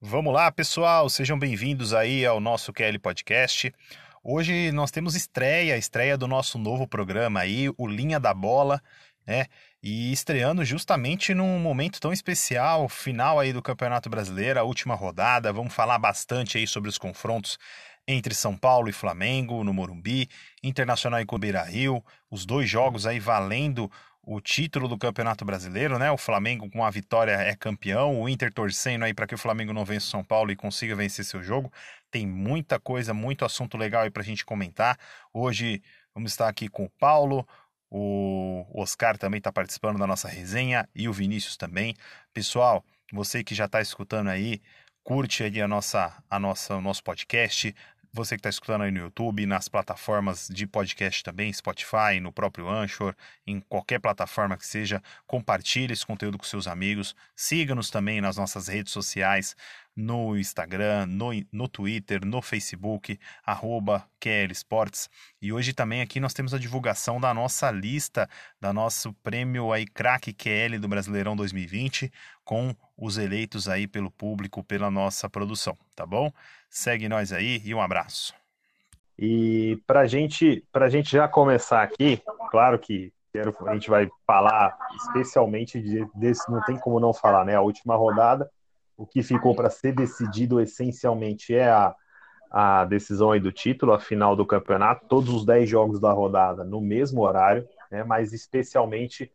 Vamos lá, pessoal, sejam bem-vindos aí ao nosso Kelly Podcast. Hoje nós temos estreia, estreia do nosso novo programa aí, o Linha da Bola, né? E estreando justamente num momento tão especial, final aí do Campeonato Brasileiro, a última rodada. Vamos falar bastante aí sobre os confrontos entre São Paulo e Flamengo no Morumbi, Internacional e Beira Rio, os dois jogos aí valendo o título do Campeonato Brasileiro, né? O Flamengo com a vitória é campeão, o Inter torcendo aí para que o Flamengo não vença o São Paulo e consiga vencer seu jogo. Tem muita coisa, muito assunto legal aí para a gente comentar. Hoje vamos estar aqui com o Paulo, o Oscar também está participando da nossa resenha e o Vinícius também. Pessoal, você que já está escutando aí, curte aí a nossa, a nossa, o nosso podcast, você que está escutando aí no YouTube, nas plataformas de podcast também, Spotify, no próprio Anchor, em qualquer plataforma que seja, compartilhe esse conteúdo com seus amigos. Siga-nos também nas nossas redes sociais, no Instagram, no, no Twitter, no Facebook, arroba. E hoje também aqui nós temos a divulgação da nossa lista, da nosso prêmio aí Crack QL do Brasileirão 2020, com os eleitos aí pelo público, pela nossa produção, tá bom? Segue nós aí e um abraço. E para gente, a gente já começar aqui, claro que quero, a gente vai falar especialmente de, desse, não tem como não falar, né? A última rodada, o que ficou para ser decidido essencialmente é a, a decisão aí do título, a final do campeonato, todos os 10 jogos da rodada no mesmo horário, né? Mas especialmente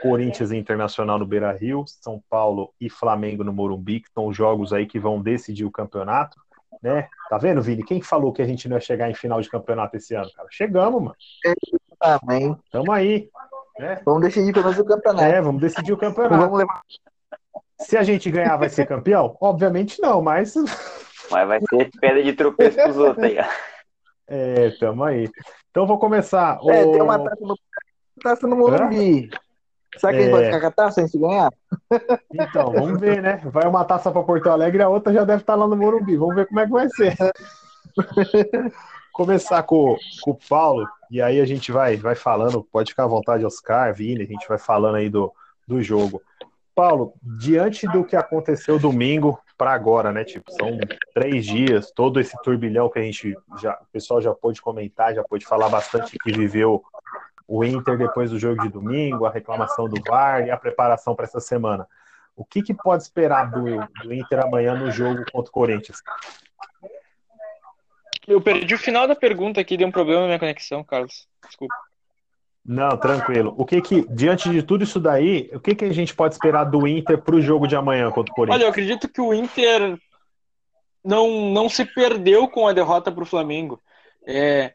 Corinthians e Internacional no Beira Rio, São Paulo e Flamengo no Morumbi, que são os jogos aí que vão decidir o campeonato né? Tá vendo, Vini? Quem falou que a gente não ia chegar em final de campeonato esse ano, cara? Chegamos, mano. Também. Tamo aí. Né? Vamos decidir pelo menos o campeonato. É, vamos decidir o campeonato. Vamos levar... Se a gente ganhar, vai ser campeão? Obviamente não, mas. Mas vai ser pedra de tropeço pros outros aí, É, tamo aí. Então vou começar. É, o... tem uma taça no, taça no Morumbi. Será que é... a gente pode ficar com a taça antes de ganhar? Então, vamos ver, né? Vai uma taça para Porto Alegre e a outra já deve estar lá no Morumbi. Vamos ver como é que vai ser. Começar com, com o Paulo, e aí a gente vai, vai falando, pode ficar à vontade, Oscar, Vini, a gente vai falando aí do, do jogo. Paulo, diante do que aconteceu domingo para agora, né? Tipo, são três dias, todo esse turbilhão que a gente já, o pessoal já pôde comentar, já pôde falar bastante que viveu o Inter depois do jogo de domingo, a reclamação do VAR e a preparação para essa semana. O que, que pode esperar do, do, Inter amanhã no jogo contra o Corinthians? Eu perdi o final da pergunta aqui, deu um problema na minha conexão, Carlos. Desculpa. Não, tranquilo. O que que, diante de tudo isso daí, o que que a gente pode esperar do Inter para o jogo de amanhã contra o Corinthians? Olha, eu acredito que o Inter não, não se perdeu com a derrota para o Flamengo. É,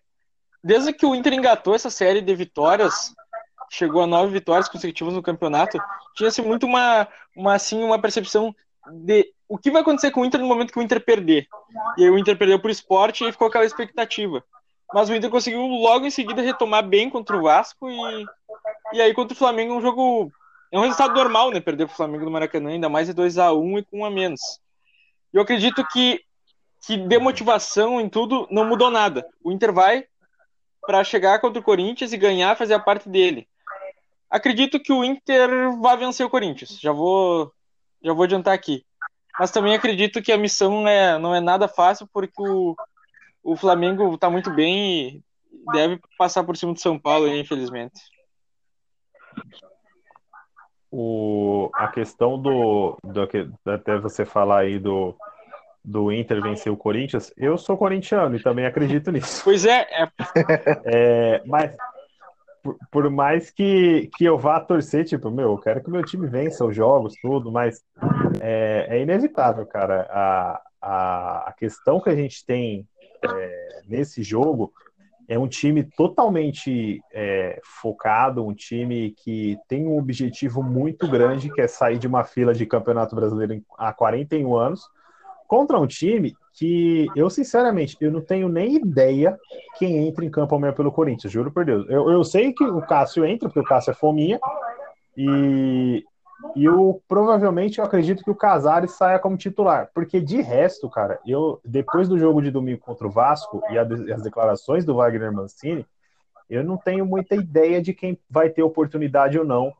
desde que o Inter engatou essa série de vitórias, chegou a nove vitórias consecutivas no campeonato, tinha-se muito uma, uma, assim, uma percepção de o que vai acontecer com o Inter no momento que o Inter perder. E aí o Inter perdeu por esporte e ficou aquela expectativa. Mas o Inter conseguiu logo em seguida retomar bem contra o Vasco e, e aí contra o Flamengo um jogo. É um resultado normal, né? Perder para o Flamengo no Maracanã, ainda mais de 2 a 1 e com um a menos. Eu acredito que, que de motivação em tudo não mudou nada. O Inter vai, para chegar contra o Corinthians e ganhar, fazer a parte dele. Acredito que o Inter vai vencer o Corinthians. Já vou, já vou adiantar aqui. Mas também acredito que a missão é, não é nada fácil, porque o, o Flamengo está muito bem e deve passar por cima do São Paulo, infelizmente. O, a questão do, do. Até você falar aí do, do Inter vencer o Corinthians, eu sou corintiano e também acredito nisso. Pois é. É, é mas por, por, mais que, que eu vá torcer, tipo, meu, eu quero que o meu time vença os jogos, tudo, mas é, é inevitável, cara. A, a, a, questão que a gente tem é, nesse jogo é um time totalmente é, focado, um time que tem um objetivo muito grande, que é sair de uma fila de campeonato brasileiro há 41 anos contra um time que eu, sinceramente, eu não tenho nem ideia quem entra em campo amanhã pelo Corinthians, juro por Deus. Eu, eu sei que o Cássio entra, porque o Cássio é fominha, e, e eu provavelmente eu acredito que o Casares saia como titular, porque de resto, cara, eu depois do jogo de domingo contra o Vasco e a, as declarações do Wagner Mancini, eu não tenho muita ideia de quem vai ter oportunidade ou não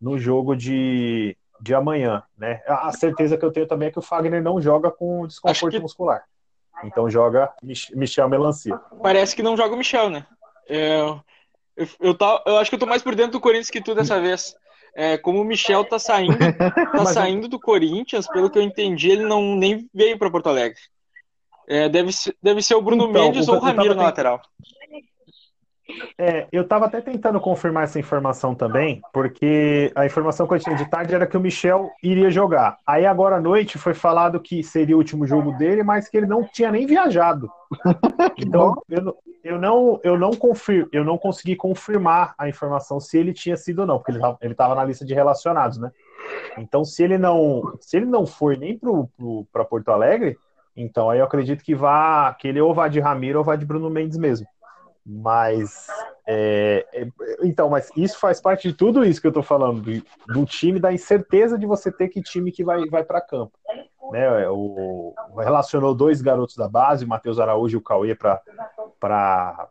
no jogo de, de amanhã, né? A certeza que eu tenho também é que o Fagner não joga com desconforto que- muscular. Então joga Mich- Michel Melancia. Parece que não joga o Michel, né? É, eu, eu, tá- eu acho que eu tô mais por dentro do Corinthians que tu dessa vez. É, como o Michel tá saindo, tá saindo do Corinthians, pelo que eu entendi, ele não nem veio para Porto Alegre. É, deve, ser, deve ser o Bruno Então, Mendes ou o Ramiro na lateral. É, eu estava até tentando confirmar essa informação também, porque a informação que eu tinha de tarde era que o Michel iria jogar. Aí agora à noite foi falado que seria o último jogo dele, mas que ele não tinha nem viajado. Então eu, não- eu não eu não confir, eu não consegui confirmar a informação se ele tinha sido ou não, porque ele estava na lista de relacionados, né? Então se ele não se ele não foi nem para Porto Alegre, então aí eu acredito que vá que ele ou vá de Ramiro ou vá de Bruno Mendes mesmo. Mas é, é, então, mas isso faz parte de tudo isso que eu tô falando, do, time, da incerteza de você ter que time que vai, vai para campo. Né? O, relacionou dois garotos da base, o Matheus Araújo e o Cauê, para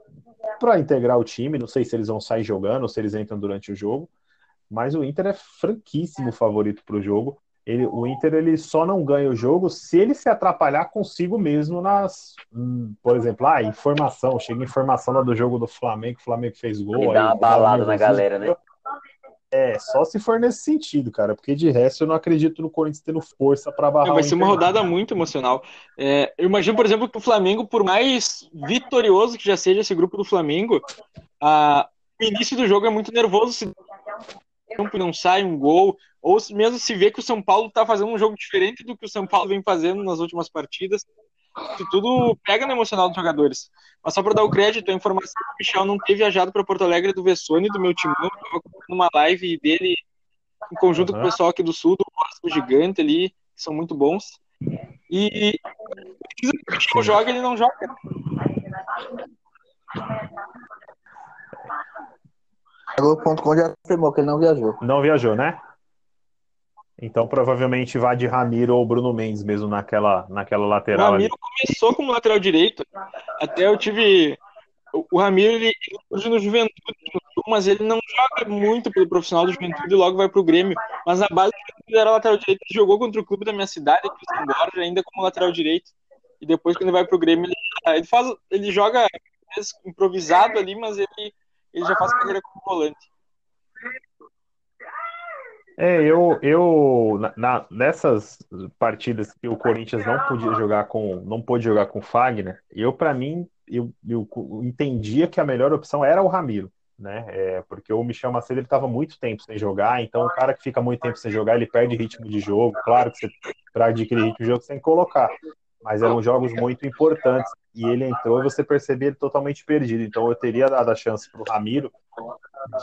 integrar o time. Não sei se eles vão sair jogando ou se eles entram durante o jogo. Mas o Inter é franquíssimo favorito para o jogo. Ele, o Inter ele só não ganha o jogo se ele se atrapalhar consigo mesmo nas, hum, por exemplo, ah, informação, chega informação lá do jogo do Flamengo, o Flamengo fez gol. E aí dá uma balada na galera, né? É, só se for nesse sentido, cara, porque de resto eu não acredito no Corinthians tendo força para barrar É, vai o ser uma rodada muito emocional. É, eu imagino, por exemplo, que o Flamengo, por mais vitorioso que já seja esse grupo do Flamengo, a- o início do jogo é muito nervoso. Se campo não sai um gol, ou se- mesmo se vê que o São Paulo está fazendo um jogo diferente do que o São Paulo vem fazendo nas últimas partidas. Isso tudo pega no emocional dos jogadores. Mas só para dar o crédito, a informação que o Michel não ter viajado para Porto Alegre do Vessone, do meu timão, eu estava acompanhando uma live dele em conjunto com o pessoal aqui do Sul, do Vasco Gigante ali, que são muito bons. E precisa que o Michel joga, ele não joga. Globo.com já afirmou que ele não viajou. Não viajou, né? Então provavelmente vai de Ramiro ou Bruno Mendes mesmo naquela, naquela O lateral ali. Ramiro começou como lateral direito. Até eu tive. o- O Ramiro, ele ele surge no Juventude, mas ele não joga muito pelo profissional do Juventude e logo vai pro Grêmio. Mas a base Juventude era lateral direito. Ele jogou contra o clube da minha cidade, aqui em São Borja, ainda como lateral direito. E depois, quando ele vai pro Grêmio, ele, ele faz, ele joga improvisado ali, mas ele, ele já faz carreira como volante. É, eu, eu na- nessas partidas que o Corinthians não podia jogar com, não pôde jogar com o Fagner, eu para mim eu, eu entendia que a melhor opção era o Ramiro, né? É, porque o Michel Macedo ele estava muito tempo sem jogar, então o cara que fica muito tempo sem jogar ele perde ritmo de jogo. Claro que você para adquirir ritmo de jogo que colocar, mas eram jogos muito importantes e ele entrou e você percebia ele totalmente perdido. Então eu teria dado a chance para o Ramiro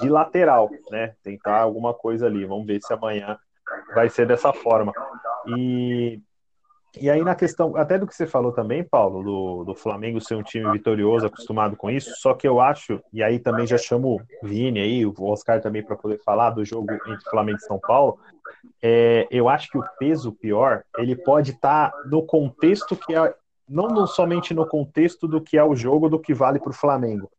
de lateral, né? Tentar alguma coisa ali. Vamos ver se amanhã vai ser dessa forma. E, e aí, na questão, até do que você falou também, Paulo, do, do Flamengo ser um time vitorioso, acostumado com isso, só que eu acho, e aí também já chamo o Vini aí, o Oscar também para poder falar do jogo entre Flamengo e São Paulo. É, eu acho que o peso pior, ele pode estar no contexto que é, não no- somente no contexto do que é o jogo, do que vale para o Flamengo,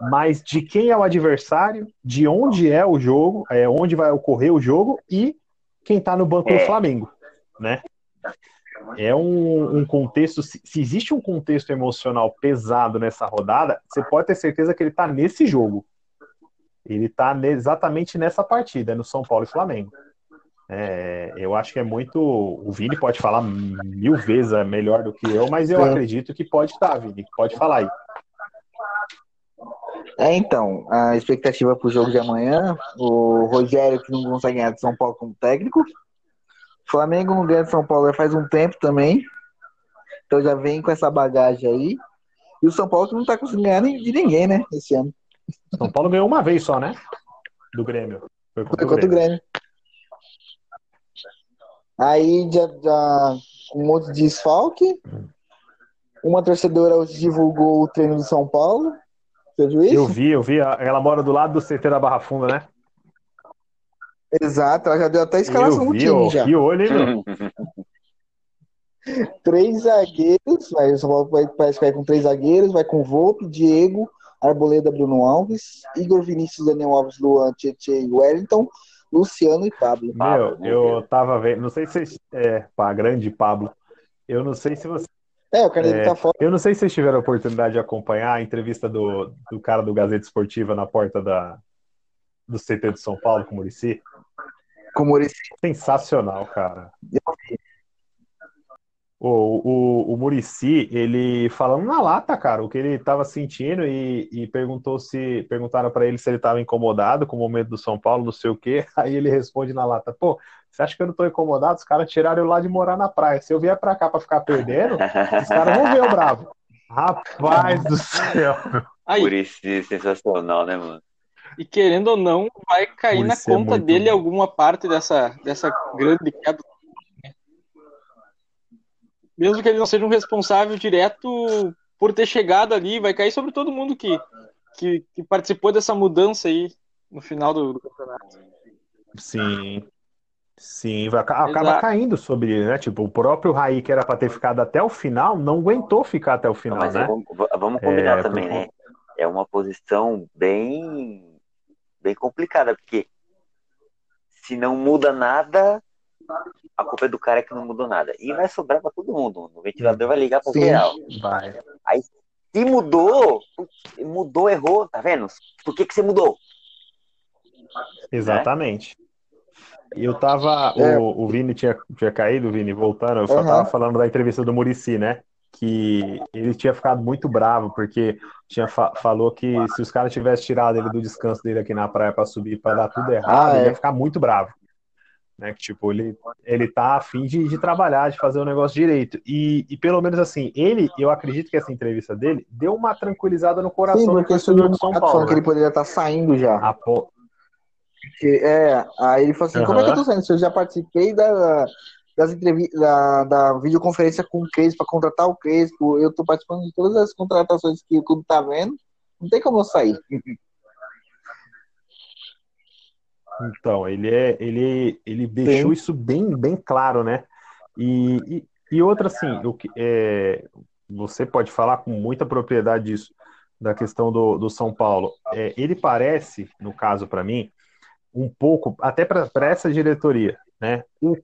mas de quem é o adversário, de onde é o jogo, é onde vai ocorrer o jogo e quem está no banco do É. Flamengo, né? É um, um contexto, se, se existe um contexto emocional pesado nessa rodada, você pode ter certeza que ele está nesse jogo. Ele está exatamente nessa partida, no São Paulo e Flamengo. É, eu acho que é muito. O Vini pode falar mil vezes é melhor do que eu, mas eu Sim. acredito que pode estar, Vini. Pode falar aí. É, então, a expectativa pro jogo de amanhã, o Rogério que não consegue ganhar de São Paulo como técnico. Flamengo não ganha de São Paulo já faz um tempo também. Então já vem com essa bagagem aí. E o São Paulo que não tá conseguindo ganhar de ninguém, né, esse ano. São Paulo ganhou uma vez só, né? Do Grêmio. Foi contra Foi o contra o Grêmio. Aí já, já um monte de desfalque. Uma torcedora hoje divulgou o treino do São Paulo. Você viu isso? Eu vi, eu vi. Ela mora do lado do CT da Barra Funda, né? Exato, ela já deu até a escalação eu do vi, time ó, já. que olho, hein, meu? Três zagueiros, vai, o São Paulo vai, parece que vai com três zagueiros, vai com Volpe, Diego, Arboleda, Bruno Alves, Igor Vinícius, Daniel Alves, Luan, Tietchan e Wellington, Luciano e Pablo. Meu, eu tava vendo, não sei se vocês. É, pá, grande Pablo. Eu não sei se você. É, o Carneiro É, tá fora. Eu não sei se vocês tiveram a oportunidade de acompanhar a entrevista do, do cara do Gazeta Esportiva na porta da, do CT de São Paulo com o Murici. Com o Muricy. Sensacional, cara. O, o, o Murici, ele falando na lata, cara, o que ele estava sentindo e, e perguntou se perguntaram para ele se ele estava incomodado com o momento do São Paulo, não sei o quê. Aí ele responde na lata: pô, você acha que eu não tô incomodado? Os caras tiraram eu lá de morar na praia. Se eu vier pra cá pra ficar perdendo, os caras vão ver o bravo. Rapaz do céu. Aí, isso, sensacional, né, mano? E querendo ou não, vai cair Por na ser conta muito dele bom. alguma parte dessa, dessa grande queda. Mesmo que ele não seja um responsável direto por ter chegado ali, vai cair sobre todo mundo que, que, que participou dessa mudança aí no final do, do campeonato. Sim. Sim, vai, acaba Exato. caindo sobre ele, né? Tipo, o próprio Raí, que era pra ter ficado até o final, não aguentou ficar até o Não, final, mas né? vamos, vamos combinar É, também, por- né? É uma posição bem, bem complicada, porque se não muda nada, a culpa é do cara que não mudou nada. E vai sobrar pra todo mundo. O ventilador vai ligar pro Sim. geral. Vai. Se mudou, mudou, errou, tá vendo? Por que, que você mudou? Exatamente. E eu tava. É. O, o Vini tinha, tinha caído, Vini, voltando. Eu só Aham. tava falando da entrevista do Murici, né? Que ele tinha ficado muito bravo, porque tinha fa- falou que se os caras tivessem tirado ele do descanso dele aqui na praia pra subir pra dar tudo errado, Ah, ele é. ia ficar muito bravo. Né? Que, tipo, ele, ele tá afim de, de trabalhar, de fazer o negócio direito. E, e pelo menos assim, ele, eu acredito que essa entrevista dele deu uma tranquilizada no coração Sim, porque subiu no São Paulo. falando que né? ele poderia estar saindo já. A po- Que- é, aí ele falou assim, como é que eu tô saindo? Se eu já participei da, das entrevistas, da, da videoconferência com o Crespo para contratar o Crespo, eu tô participando de todas as contratações que o clube tá vendo, não tem como eu sair. Então, ele é, ele, ele deixou isso bem, bem claro, né? E, e, e outra, assim, o que, é, você pode falar com muita propriedade disso, da questão do, do São Paulo. É, ele parece, no caso para mim, um pouco, até para essa diretoria, né? O-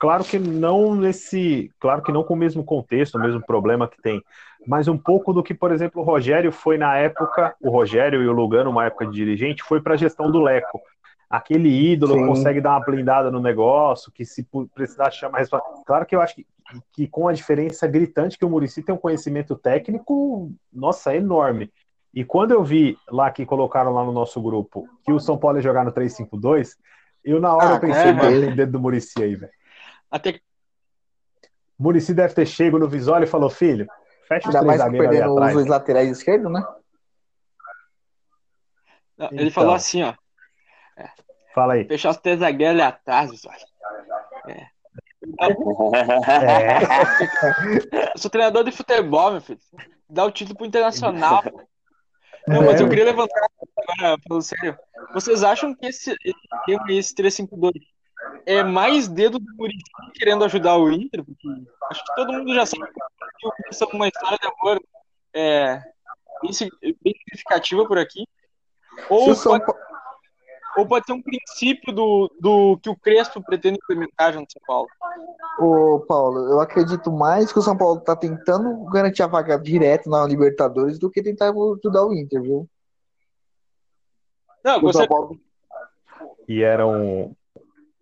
claro que não nesse, claro que não com o mesmo contexto, o mesmo problema que tem, mas um pouco do que, por exemplo, o Rogério foi na época, o Rogério e o Lugano, uma época de dirigente, foi para a gestão do Leco. Aquele ídolo Sim. consegue dar uma blindada no negócio, que se precisar chamar resposta. Claro que eu acho que, que com a diferença gritante que o Murici tem um conhecimento técnico, nossa, enorme. E quando eu vi lá que colocaram lá no nosso grupo que o São Paulo ia jogar no 3-5-2, eu na hora Ah, eu pensei, é, mano, mas- tem dedo do Murici aí, velho. Até Murici deve ter chego no Visório e falou, filho, fecha os Ainda três zagueiros ali perdendo os atrás. dois laterais esquerdos, né? ele Então. falou assim, ó, Fala aí. fechar os três zagueiros ali atrás, pessoal. É, Eu sou treinador de futebol, meu filho. Dá o título pro Internacional. Não, mas eu queria levantar agora, falando sério. Vocês acham que esse, esse 352 é mais dedo do Muricy querendo ajudar o Inter? Porque acho que todo mundo já sabe que o Inter é uma história de amor é, bem, sig- bem significativa por aqui. Ou pode, ou pode ser um princípio do, do que o Crespo pretende implementar já no São Paulo. Ô, Paulo, eu acredito mais que o São Paulo tá tentando garantir a vaga direto na Libertadores do que tentar ajudar o Inter, viu? Não, O Paulo... e era um.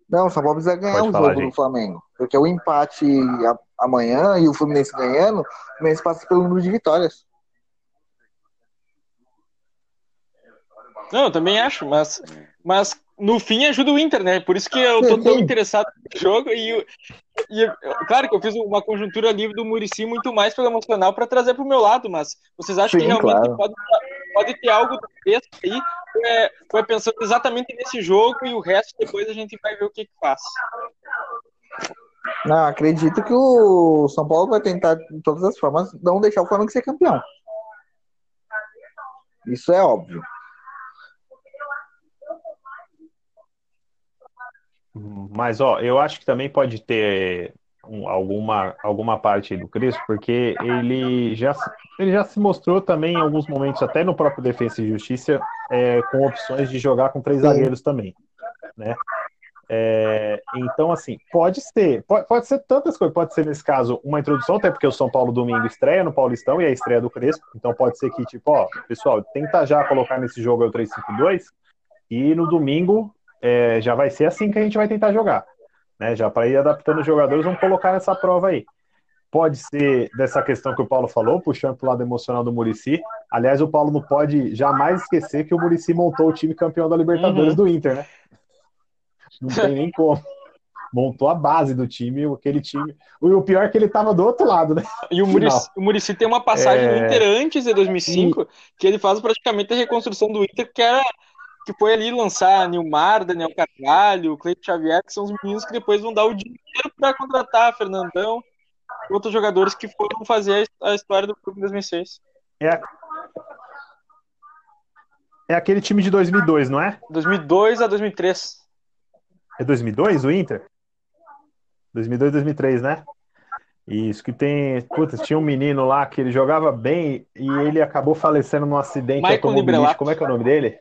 Não, o São Paulo precisa ganhar Pode o falar, jogo gente. do Flamengo. Porque o empate a- amanhã e o Fluminense ganhando, o Fluminense passa pelo número de vitórias. Não, eu também acho, mas, mas no fim ajuda o Inter, né? Por isso que eu tô tão Sim. interessado no jogo e, e claro que eu fiz uma conjuntura livre do Murici muito mais pelo emocional para trazer para o meu lado, mas vocês acham Sim, que realmente claro. pode, pode ter algo do texto aí? É, foi pensando exatamente nesse jogo e o resto depois a gente vai ver o que, que faz. Não, acredito que o São Paulo vai tentar, de todas as formas, não deixar o Flamengo ser campeão. Isso é óbvio. Mas, ó, eu acho que também pode ter um, alguma, alguma parte do Crespo, porque ele já, ele já se mostrou também em alguns momentos, até no próprio Defesa e Justiça, é, com opções de jogar com três zagueiros também, né? É, então, assim, pode ser, pode, pode, ser tantas coisas, pode ser nesse caso uma introdução, até porque o São Paulo domingo estreia no Paulistão e é a estreia do Crespo, então pode ser que, tipo, ó, pessoal, tenta já colocar nesse jogo o 3-5-2 e no domingo é, já vai ser assim que a gente vai tentar jogar, né? Já para ir adaptando os jogadores, vamos colocar nessa prova aí. Pode ser dessa questão que o Paulo falou, puxando para o lado emocional do Murici. Aliás, o Paulo não pode jamais esquecer que o Murici montou o time campeão da Libertadores uhum. do Inter, né? Não tem nem como. Montou a base do time, aquele time. O pior é que ele tava do outro lado, né? E o Murici, o Murici tem uma passagem é... no Inter antes de 2005, e... que ele faz praticamente a reconstrução do Inter, que era que foi ali lançar Nilmar, Daniel Carvalho, Cleiton Xavier, que são os meninos que depois vão dar o dinheiro para contratar Fernandão e outros jogadores que foram fazer a história do clube em 2006. É, é aquele time de 2002, não é? 2002 a 2003. É 2002 o Inter? 2002, 2003, né? Isso, que tem. Putz, tinha um menino lá que ele jogava bem e ele acabou falecendo num acidente Michael automobilístico. Como é que é o nome dele?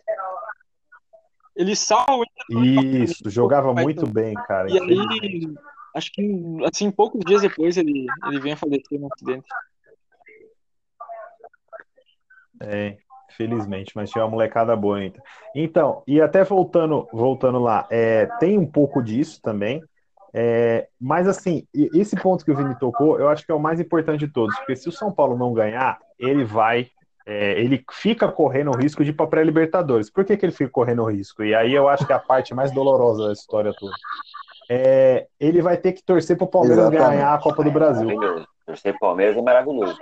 Ele salva o Inter. Isso, jogava muito bem, cara. E aí, acho que assim, poucos dias depois ele, ele vem a falecer no acidente. É, felizmente, mas tinha uma molecada boa ainda. Então, e até voltando, voltando lá, é, tem um pouco disso também, é, mas assim, esse ponto que o Vini tocou, eu acho que é o mais importante de todos, porque se o São Paulo não ganhar, ele vai, é, ele fica correndo o risco de ir para pré-Libertadores. Por que, que ele fica correndo o risco? E aí eu acho que é a parte mais dolorosa da história toda. É, ele vai ter que torcer para o Palmeiras Exatamente. ganhar a Copa do Brasil. Torcer para o Palmeiras é maravilhoso.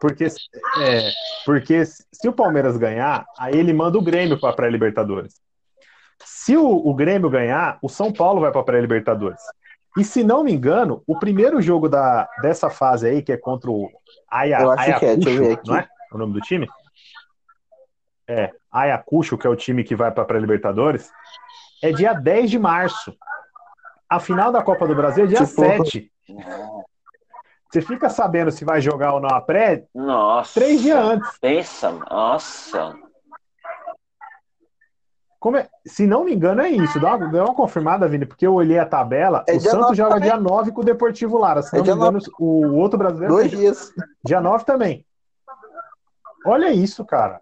Porque, é, porque se o Palmeiras ganhar, aí ele manda o Grêmio para a pré-Libertadores. Se o, o, Grêmio ganhar, o São Paulo vai para a pré-Libertadores. E se não me engano, o primeiro jogo da, dessa fase aí, que é contra o Aya, Ayacucho, é, não é? O nome do time? É, Ayacucho, que é o time que vai para a pré-Libertadores, é dia 10 de março. A final da Copa do Brasil é dia tipo... 7. Você fica sabendo se vai jogar ou não a pré nossa, três dias antes. Pensa, nossa. É? Se não me engano, é isso. Dá uma, dá uma confirmada, Vini, porque eu olhei a tabela. É o Santos joga também. dia 9 com o Deportivo Lara. Se é não me engano, 9. o outro brasileiro. Dois dias. Dia 9 também. Olha isso, cara.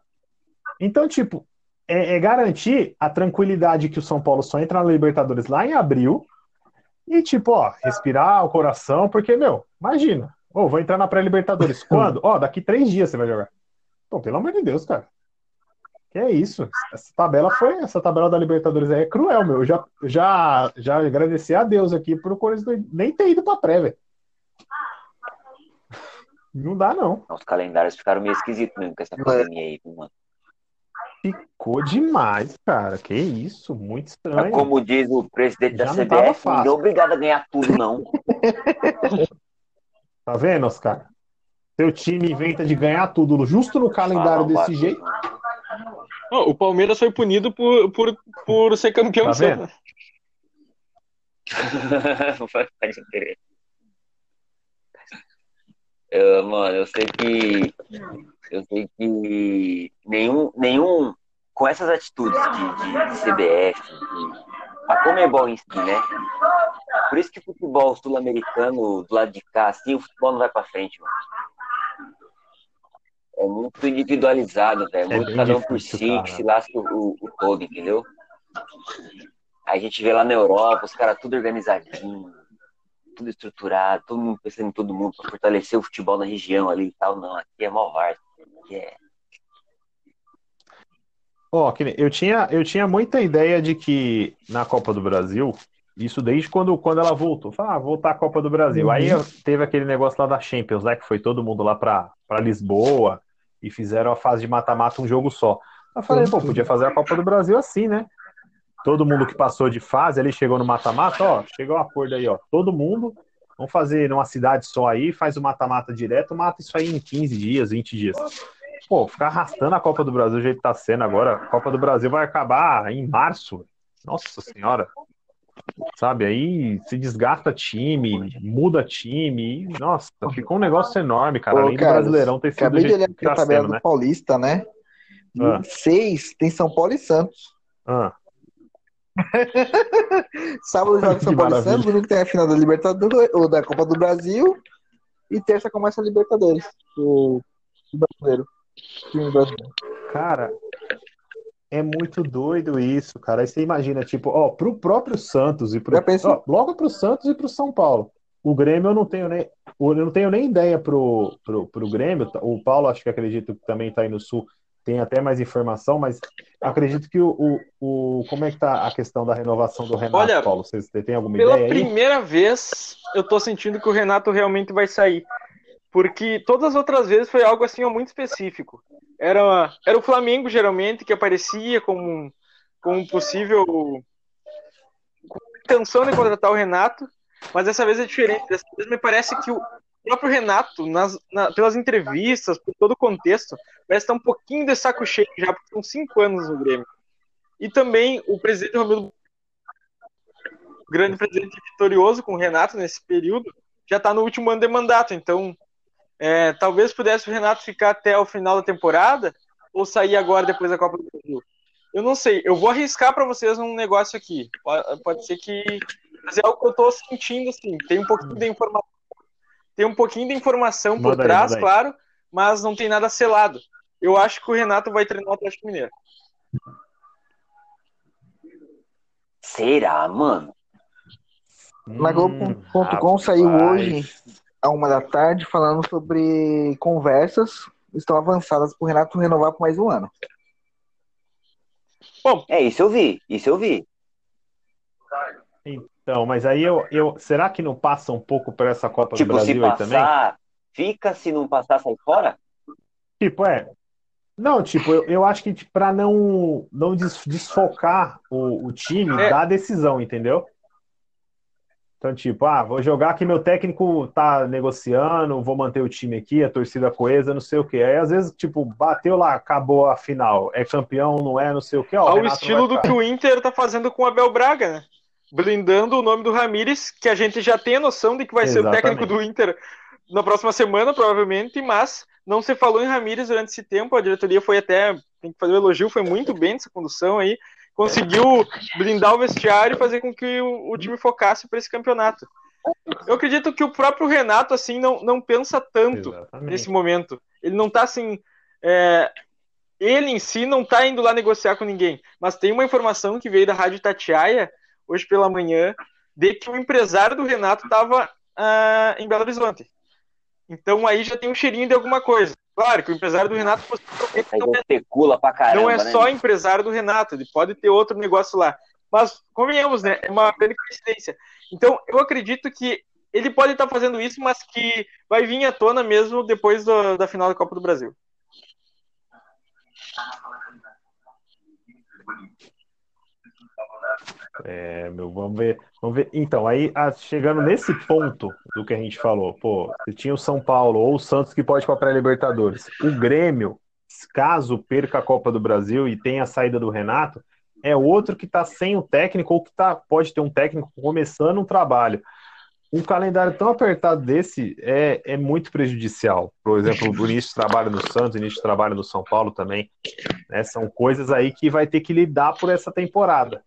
Então, tipo, é, é, garantir a tranquilidade que o São Paulo só entra na Libertadores lá em abril e, tipo, ó, respirar o coração, porque, meu, imagina. Ô, oh, vou entrar na pré-Libertadores. Quando? Ó, oh, daqui três dias você vai jogar. Pô, pelo amor de Deus, cara. Que é isso? Essa tabela foi. Essa tabela da Libertadores aí é cruel, meu. Eu já, já, já agradeci a Deus aqui por o Corinthians nem ter ido pra pré, velho. Não dá, não. Os calendários ficaram meio esquisitos mesmo com essa pandemia aí, mano. Ficou demais, cara. Que isso, muito estranho. como diz o presidente Já da CBF, não é obrigado a ganhar tudo, não. tá vendo, Oscar? Seu time inventa de ganhar tudo justo no calendário ah, desse jeito. Oh, o Palmeiras foi punido por, por, por ser campeão tá vendo? eu, mano, eu sei que eu sei que nenhum, nenhum com essas atitudes de, de CBF, de, a Comebol em si, né? Por isso que o futebol sul-americano do lado de cá, assim, o futebol não vai para frente, mano. É muito individualizado, velho. É muito cada um por si, que se lasca o, o, todo, entendeu? Aí a gente vê lá na Europa, os caras tudo organizadinho, tudo estruturado, todo mundo pensando em todo mundo para fortalecer o futebol na região ali e tal. Não, aqui é mó várzea. É. Ó, oh, eu tinha, eu tinha muita ideia de que na Copa do Brasil, isso desde quando, quando ela voltou, falou, ah, voltar à Copa do Brasil. Uhum. Aí teve aquele negócio lá da Champions, né, que foi todo mundo lá para Lisboa e fizeram a fase de mata-mata um jogo só. Eu falei, pô, podia fazer a Copa do Brasil assim, né? Todo mundo que passou de fase ali chegou no mata-mata, ó, chegou um acordo aí, ó, todo mundo Vamos fazer numa cidade só aí, faz o mata-mata direto, mata isso aí em 15 dias, 20 dias. Pô, ficar arrastando a Copa do Brasil do jeito que tá sendo agora, a Copa do Brasil vai acabar em março. Nossa Senhora. sabe? Aí se desgasta time, muda time, e, nossa, ficou um negócio enorme, cara. Ô, Além do Carlos, Brasileirão ter sido do Acabei de olhar que aqui a tá tabela sendo, do né? Paulista, né? Ah. Seis tem São Paulo e Santos. Ah, Sábado joga São Paulo e. Santos, domingo tem a final da Libertadores, ou da Copa do Brasil, e terça começa a Libertadores. O brasileiro. time brasileiro. cara, é muito doido isso, cara. Aí você imagina, tipo, ó, pro próprio Santos e pro, Já pensou? ó, logo pro Santos e pro São Paulo. O Grêmio eu não tenho nem, eu não tenho nem ideia pro, pro, pro Grêmio. O Paulo, acho que acredito que também tá aí no Sul, tem até mais informação, mas acredito que o, o, o- como é que tá a questão da renovação do Renato, Olha, Paulo? Você, você tem alguma Pela ideia aí? primeira vez, eu tô sentindo que o Renato realmente vai sair. Porque todas as outras vezes foi algo assim muito específico. Era, era o Flamengo, geralmente, que aparecia como, como um possível. com intenção de contratar o Renato, mas dessa vez é diferente. Dessa vez me parece que o próprio Renato, nas, na- pelas entrevistas, por todo o contexto, parece estar um pouquinho de saco cheio já, porque são cinco anos no Grêmio. E também o presidente Romildo grande presidente vitorioso com o Renato nesse período, já está no último ano de mandato. Então, é, talvez pudesse o Renato ficar até o final da temporada ou sair agora depois da Copa do Brasil. Eu não sei. Eu vou arriscar para vocês um negócio aqui. Pode, pode ser que. Mas é algo que eu estou sentindo, assim. Tem um pouquinho de informação. Tem um pouquinho de informação por Manda trás, aí. claro, mas não tem nada selado. Eu acho que o Renato vai treinar o Atlético Mineiro. Será, mano? Na Hum, Globo.com saiu rapaz. hoje, à uma da tarde, falando sobre conversas estão avançadas para o Renato renovar por mais um ano. É, isso eu vi, isso eu vi. Então, mas aí eu, eu será que não passa um pouco por essa Copa do Tipo, se Brasil aí também? passar, fica, se não passar, sai fora? Tipo, é. Não, tipo, eu, eu acho que tipo, para não, não des- desfocar o, o time É. da decisão, entendeu? Então, tipo, ah, vou jogar que meu técnico tá negociando, vou manter o time aqui, a torcida coesa, não sei o quê. Aí, às vezes, tipo, bateu lá, acabou a final, é campeão, não é, não sei o quê. Ó, o Ao Renato estilo do que o Inter tá fazendo com o Abel Braga, né? Blindando o nome do Ramires, que a gente já tem a noção de que vai ser o Exatamente. técnico do Inter na próxima semana, provavelmente, mas não se falou em Ramires durante esse tempo. A diretoria foi até, tem que fazer um elogio, foi muito bem nessa condução aí. Conseguiu blindar o vestiário e fazer com que o, o time focasse para esse campeonato. Eu acredito que o próprio Renato, assim, não, não pensa tanto Exatamente. nesse momento. Ele não tá assim. é, ele em si não tá indo lá negociar com ninguém. Mas tem uma informação que veio da Rádio Tatiaia, hoje pela manhã, de que o empresário do Renato estava em Belo Horizonte. Então aí já tem um cheirinho de alguma coisa. Claro que o empresário do Renato não é, especula pra caramba, não é né? só empresário do Renato, ele pode ter outro negócio lá. Mas, convenhamos, né? É uma grande coincidência. Então, eu acredito que ele pode estar fazendo isso, mas que vai vir à tona mesmo depois do- da final da Copa do Brasil. É, meu, vamos ver, vamos ver. Então, aí, ah, chegando nesse ponto do que a gente falou, pô, tinha o São Paulo ou o Santos que pode ir para pré-Libertadores. O Grêmio, caso perca a Copa do Brasil e tenha a saída do Renato, é outro que está sem o técnico ou que tá, pode ter um técnico começando um trabalho. Um calendário tão apertado desse é, é muito prejudicial. Por exemplo, o início de trabalho no Santos, início de trabalho no São Paulo também. né? São coisas aí que vai ter que lidar por essa temporada.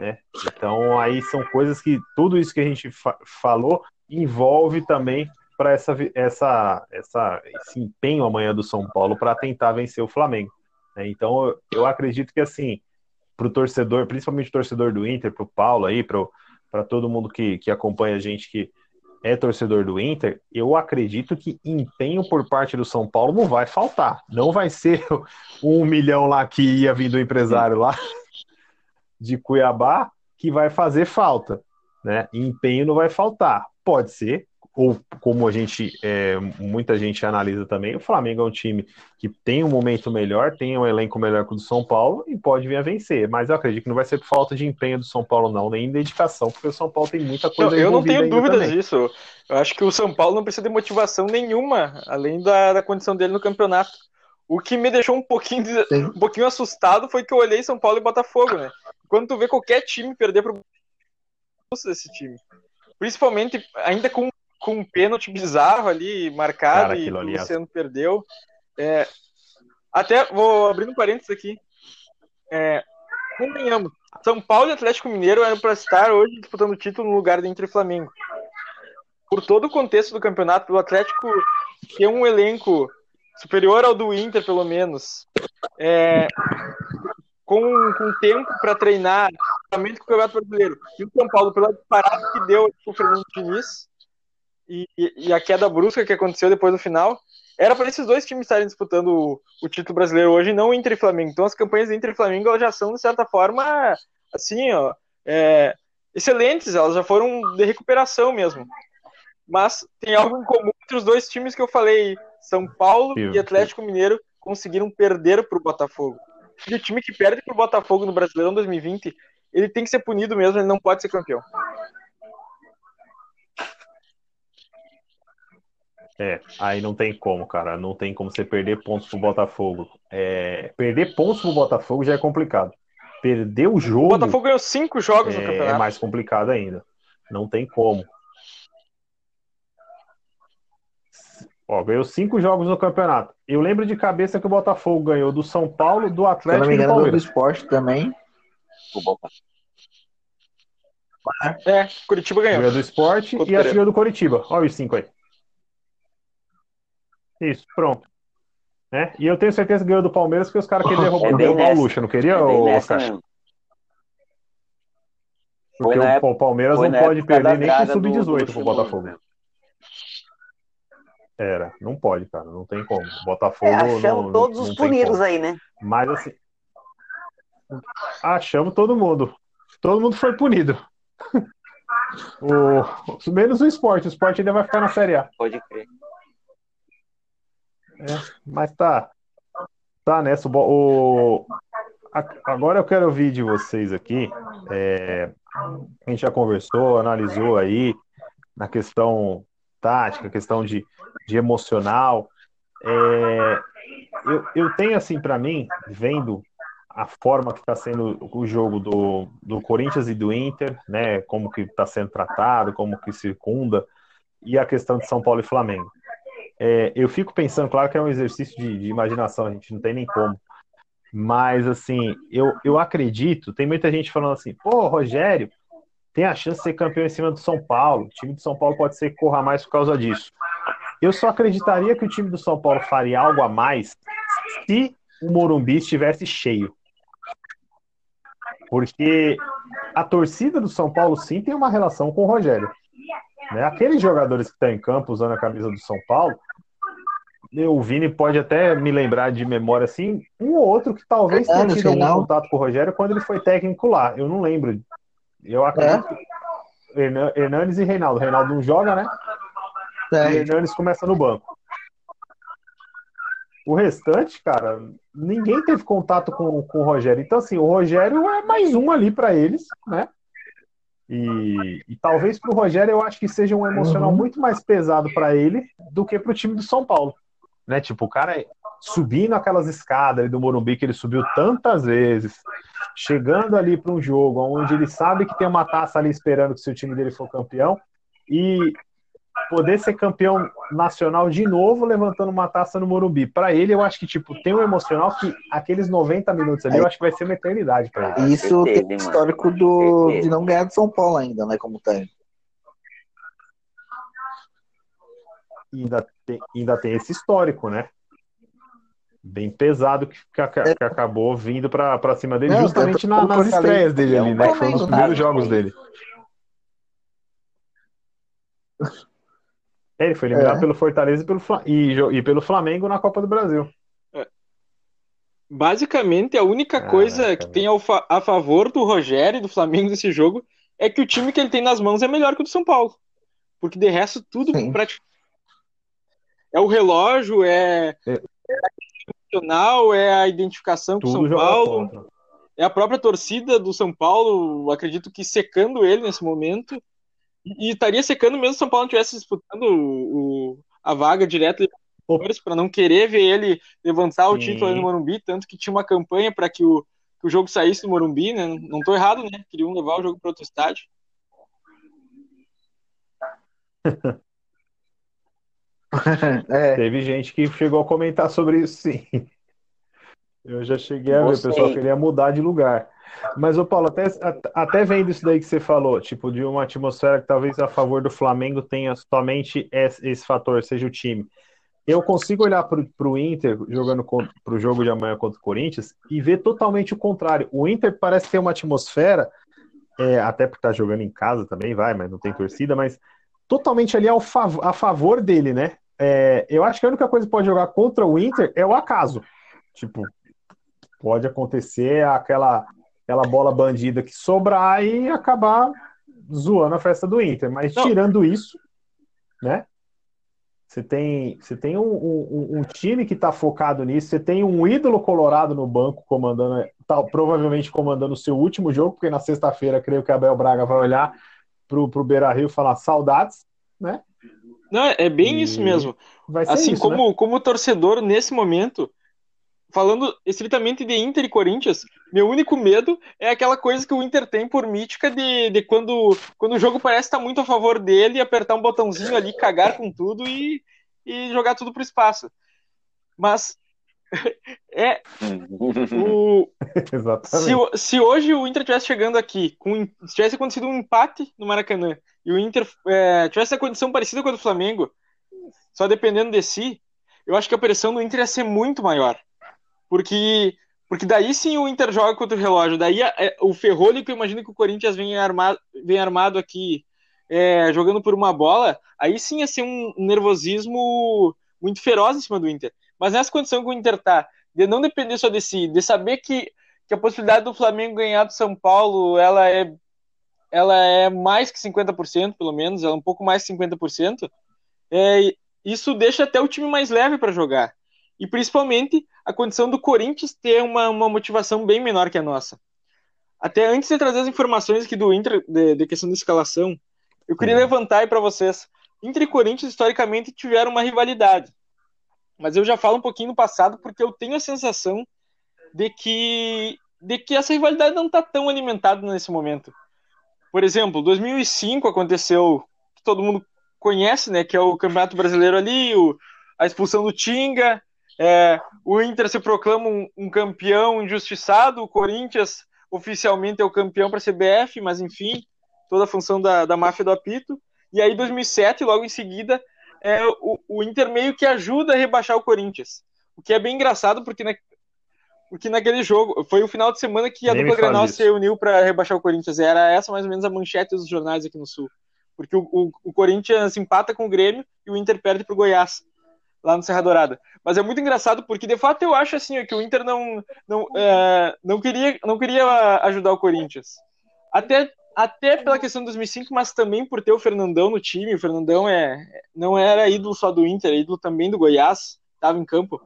Né? Então, aí são coisas que tudo isso que a gente fa- falou envolve também para essa, essa, essa, esse empenho amanhã do São Paulo para tentar vencer o Flamengo. né? Então, eu, eu acredito que assim, para o torcedor, principalmente o torcedor do Inter, para o Paulo aí, para todo mundo que, que acompanha a gente que é torcedor do Inter, eu acredito que empenho por parte do São Paulo não vai faltar. Não vai ser um milhão lá que ia vir do empresário lá de Cuiabá que vai fazer falta, né? Empenho não vai faltar. Pode ser, ou como a gente, é, muita gente analisa também, o Flamengo é um time que tem um momento melhor, tem um elenco melhor que o do São Paulo e pode vir a vencer. Mas eu acredito que não vai ser por falta de empenho do São Paulo, não, nem dedicação, porque o São Paulo tem muita coisa Não, eu não tenho dúvidas também. disso. Eu acho que o São Paulo não precisa de motivação nenhuma, além da, da condição dele no campeonato. O que me deixou um pouquinho, de- um pouquinho assustado foi que eu olhei São Paulo e Botafogo, né? Quando tu vê qualquer time perder pro esse time. Principalmente ainda com, com um pênalti bizarro ali marcado Cara, e o é- Luciano perdeu. É, até vou abrindo um parênteses aqui. É, convenhamos, São Paulo e Atlético Mineiro eram para estar hoje disputando o título no lugar de Inter e Flamengo. Por todo o contexto do campeonato, o Atlético ter um elenco superior ao do Inter, pelo menos, é, com, com tempo para treinar, justamente com o Campeonato Brasileiro. E o São Paulo, pela disparada que deu o Fernando Diniz e, e- a queda brusca que aconteceu depois do final, era para esses dois times estarem disputando o, o título brasileiro hoje, não Inter e Flamengo. Então as campanhas Inter e Flamengo já são, de certa forma, assim, ó, é, excelentes, elas já foram de recuperação mesmo. Mas tem algo em comum entre os dois times que eu falei, São Paulo e Atlético Mineiro conseguiram perder para o Botafogo. E o time que perde para o Botafogo no Brasileirão 2020, ele tem que ser punido mesmo, ele não pode ser campeão. É, aí não tem como, cara. Não tem como você perder pontos pro Botafogo. É, perder pontos pro Botafogo já é complicado. Perder o O jogo Botafogo ganhou cinco jogos no é, é campeonato. mais complicado ainda. Não tem como. Ó, ganhou cinco jogos no campeonato. Eu lembro de cabeça que o Botafogo ganhou do São Paulo, do Se eu não Atlético me e do engano, do Palmeiras. esporte também. É, Curitiba ganhou. Ganhou do Esporte Contra e a ganhou do Coritiba. Olha os cinco aí. Isso, pronto. Né? E eu tenho certeza que ganhou do Palmeiras porque os caras queriam derrubar, É derrubar o. Lucha, não queria, É ô, nessa Oscar? mesmo. Porque o, época- o Palmeiras não pode perder nem com draga do- do sub-18 pro Luxemburgo, Botafogo. né? Era, não pode, cara, não tem como. Botafogo É, achamos não, todos não os punidos como. aí, né? Mas assim, achamos todo mundo. Todo mundo foi punido. O, menos o esporte. O esporte ainda vai ficar na Série A. Pode crer. Mas tá. Tá nessa. O, bo- o- a- agora eu quero ouvir de vocês aqui. é, a gente já conversou, analisou aí na questão tática, questão de, de emocional. É, eu, eu tenho assim para mim, vendo a forma que está sendo o jogo do, do Corinthians e do Inter, né? Como que está sendo tratado, como que circunda, e a questão de São Paulo e Flamengo. É, eu fico pensando, claro que é um exercício de, de imaginação, a gente não tem nem como. Mas, assim, eu, eu acredito, tem muita gente falando assim, pô, Rogério, tem a chance de ser campeão em cima do São Paulo. O time do São Paulo pode ser que corra mais por causa disso. Eu só acreditaria que o time do São Paulo faria algo a mais se o Morumbi estivesse cheio. Porque a torcida do São Paulo sim tem uma relação com o Rogério. Né? Aqueles jogadores que estão em campo usando a camisa do São Paulo, o Vini pode até me lembrar de memória assim, um ou outro que talvez tenha Hernandes, tido algum contato com o Rogério quando ele foi técnico lá. Eu não lembro. Eu acredito. que Hernan- Hernandes e Reinaldo. Reinaldo não joga, né? E É, Hernandes começa no banco. O restante, cara, ninguém teve contato com, com o Rogério. Então, assim, o Rogério é mais um ali para eles, né? E, e talvez para o Rogério eu acho que seja um emocional Uhum. muito mais pesado para ele do que para o time do São Paulo. Né? Tipo, o cara subindo aquelas escadas ali do Morumbi que ele subiu tantas vezes, chegando ali para um jogo onde ele sabe que tem uma taça ali esperando que se o time dele for campeão e poder ser campeão nacional de novo levantando uma taça no Morumbi. Para ele, eu acho que tipo tem um emocional que aqueles 90 minutos ali eu acho que vai ser uma eternidade para ele. Isso certeza, tem hein, mano? histórico do, Certeza. de não ganhar do São Paulo ainda, né? Como técnico. E ainda tem, ainda tem esse histórico, né? Bem pesado que, que, aca- que acabou vindo para cima dele Não, justamente na- nas estreias dele é ali, um né? Que foram os Flamengo, primeiros né? jogos dele. É, ele foi eliminado É. pelo Fortaleza e pelo, e, e pelo Flamengo na Copa do Brasil. Basicamente, a única Caraca, coisa que velho. tem ao fa- a favor do Rogério e do Flamengo nesse jogo é que o time que ele tem nas mãos é melhor que o do São Paulo. Porque de resto, tudo praticamente. É o relógio, é, É. é a identificação com o Tudo São Paulo, contra. é a própria torcida do São Paulo, acredito que secando ele nesse momento. E, estaria secando mesmo se o São Paulo não estivesse disputando o, o- a vaga direta para não querer ver ele levantar o Sim. título aí no Morumbi, tanto que tinha uma campanha para que o, que o jogo saísse do Morumbi, né? Não tô errado, né? Queriam levar o jogo para outro estádio. é. Teve gente que chegou a comentar sobre isso, sim. Eu já cheguei a ver, o pessoal queria mudar de lugar. Mas, ô Paulo, até, até vendo isso daí que você falou, tipo, de uma atmosfera que talvez a favor do Flamengo tenha somente esse, esse fator, seja o time. Eu consigo olhar para o Inter jogando para o jogo de amanhã contra o Corinthians e ver totalmente o contrário. O Inter parece ter uma atmosfera, é, até porque está jogando em casa também, vai, mas não tem torcida, mas totalmente ali ao fav a favor dele, né? É, eu acho que a única coisa que pode jogar contra o Inter é o acaso. Tipo, pode acontecer aquela, aquela bola bandida que sobrar e acabar zoando a festa do Inter. Mas Não. tirando isso, né? Você tem, você tem um, um, um time que está focado nisso, você tem um ídolo colorado no banco comandando, tá, provavelmente comandando o seu último jogo, porque na sexta-feira creio que a Abel Braga vai olhar para o Beira Rio e falar saudades, né? Não, é bem e isso mesmo. assim isso, como, né? como torcedor nesse momento, falando estritamente de Inter e Corinthians, meu único medo é aquela coisa que o Inter tem por mítica de, de quando, quando o jogo parece estar muito a favor dele, apertar um botãozinho ali, cagar com tudo e, e jogar tudo pro espaço. Mas é o, se, se, hoje o Inter tivesse chegando aqui, com, se tivesse acontecido um empate no Maracanã e o Inter é, tivesse a condição parecida com a do Flamengo, só dependendo de si, eu acho que a pressão do Inter ia ser muito maior. Porque, porque daí sim o Inter joga contra o relógio. Daí é, o ferrolho que eu imagino que o Corinthians vem armado, vem armado aqui é, jogando por uma bola, aí sim ia ser um nervosismo muito feroz em cima do Inter. Mas nessa condição que o Inter tá, de não depender só de si, de saber que, que a possibilidade do Flamengo ganhar do São Paulo, ela é ela é mais que 50%, pelo menos, ela é um pouco mais que 50%, é, isso deixa até o time mais leve para jogar. E principalmente a condição do Corinthians ter uma, uma motivação bem menor que a nossa. Até antes de trazer as informações aqui do Inter, de, de questão da escalação, eu queria uhum. levantar aí para vocês. Inter e Corinthians, historicamente, tiveram uma rivalidade. Mas eu já falo um pouquinho no passado, porque eu tenho a sensação de que, de que essa rivalidade não está tão alimentada nesse momento. Por exemplo, 2005 aconteceu, que todo mundo conhece, né, que é o Campeonato Brasileiro ali, o, a expulsão do Tinga, é, o Inter se proclama um, um, campeão injustiçado, o Corinthians oficialmente é o campeão para a CBF, mas enfim, toda a função da, da máfia do apito. E aí, 2007, logo em seguida, é, o, o Inter meio que ajuda a rebaixar o Corinthians. O que é bem engraçado, porque, na, porque naquele jogo, foi o final de semana que a Nem dupla Grenal se uniu para rebaixar o Corinthians. Era essa mais ou menos a manchete dos jornais aqui no Sul. Porque o, o, o Corinthians empata com o Grêmio e o Inter perde para o Goiás lá no Serra Dourada. Mas é muito engraçado porque de fato eu acho assim que o Inter não não, é, não queria não queria ajudar o Corinthians. Até até pela questão de 2005, mas também por ter o Fernandão no time. O Fernandão é não era ídolo só do Inter, era ídolo também do Goiás, estava em campo.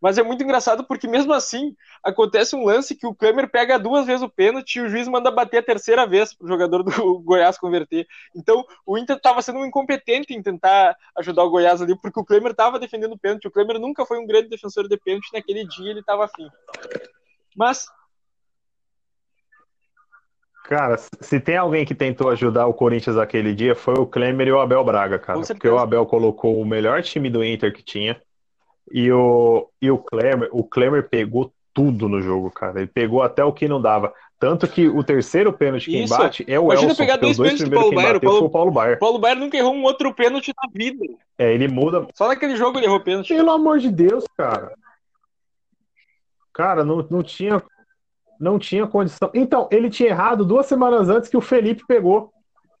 Mas é muito engraçado porque, mesmo assim, acontece um lance que o Klemer pega duas vezes o pênalti e o juiz manda bater a terceira vez para o jogador do Goiás converter. Então, o Inter estava sendo um incompetente em tentar ajudar o Goiás ali, porque o Klemer estava defendendo o pênalti. O Klemer nunca foi um grande defensor de pênalti, naquele dia ele estava afim. Mas. Cara, se tem alguém que tentou ajudar o Corinthians aquele dia, foi o Klemer e o Abel Braga, cara. Porque o Abel colocou o melhor time do Inter que tinha e o, e o Klemer, o Klemer pegou tudo no jogo, cara. Ele pegou até o que não dava. Tanto que o terceiro pênalti que bate é o Imagina Elson, pegar dois, dois primeiros Paulo Baier, Paulo, Paulo Baier. Paulo Baier nunca errou um outro pênalti na vida. É, ele muda. Só naquele jogo ele errou pênalti. Pelo amor de Deus, cara. Cara, não, não tinha não tinha condição. Então, ele tinha errado duas semanas antes que o Felipe pegou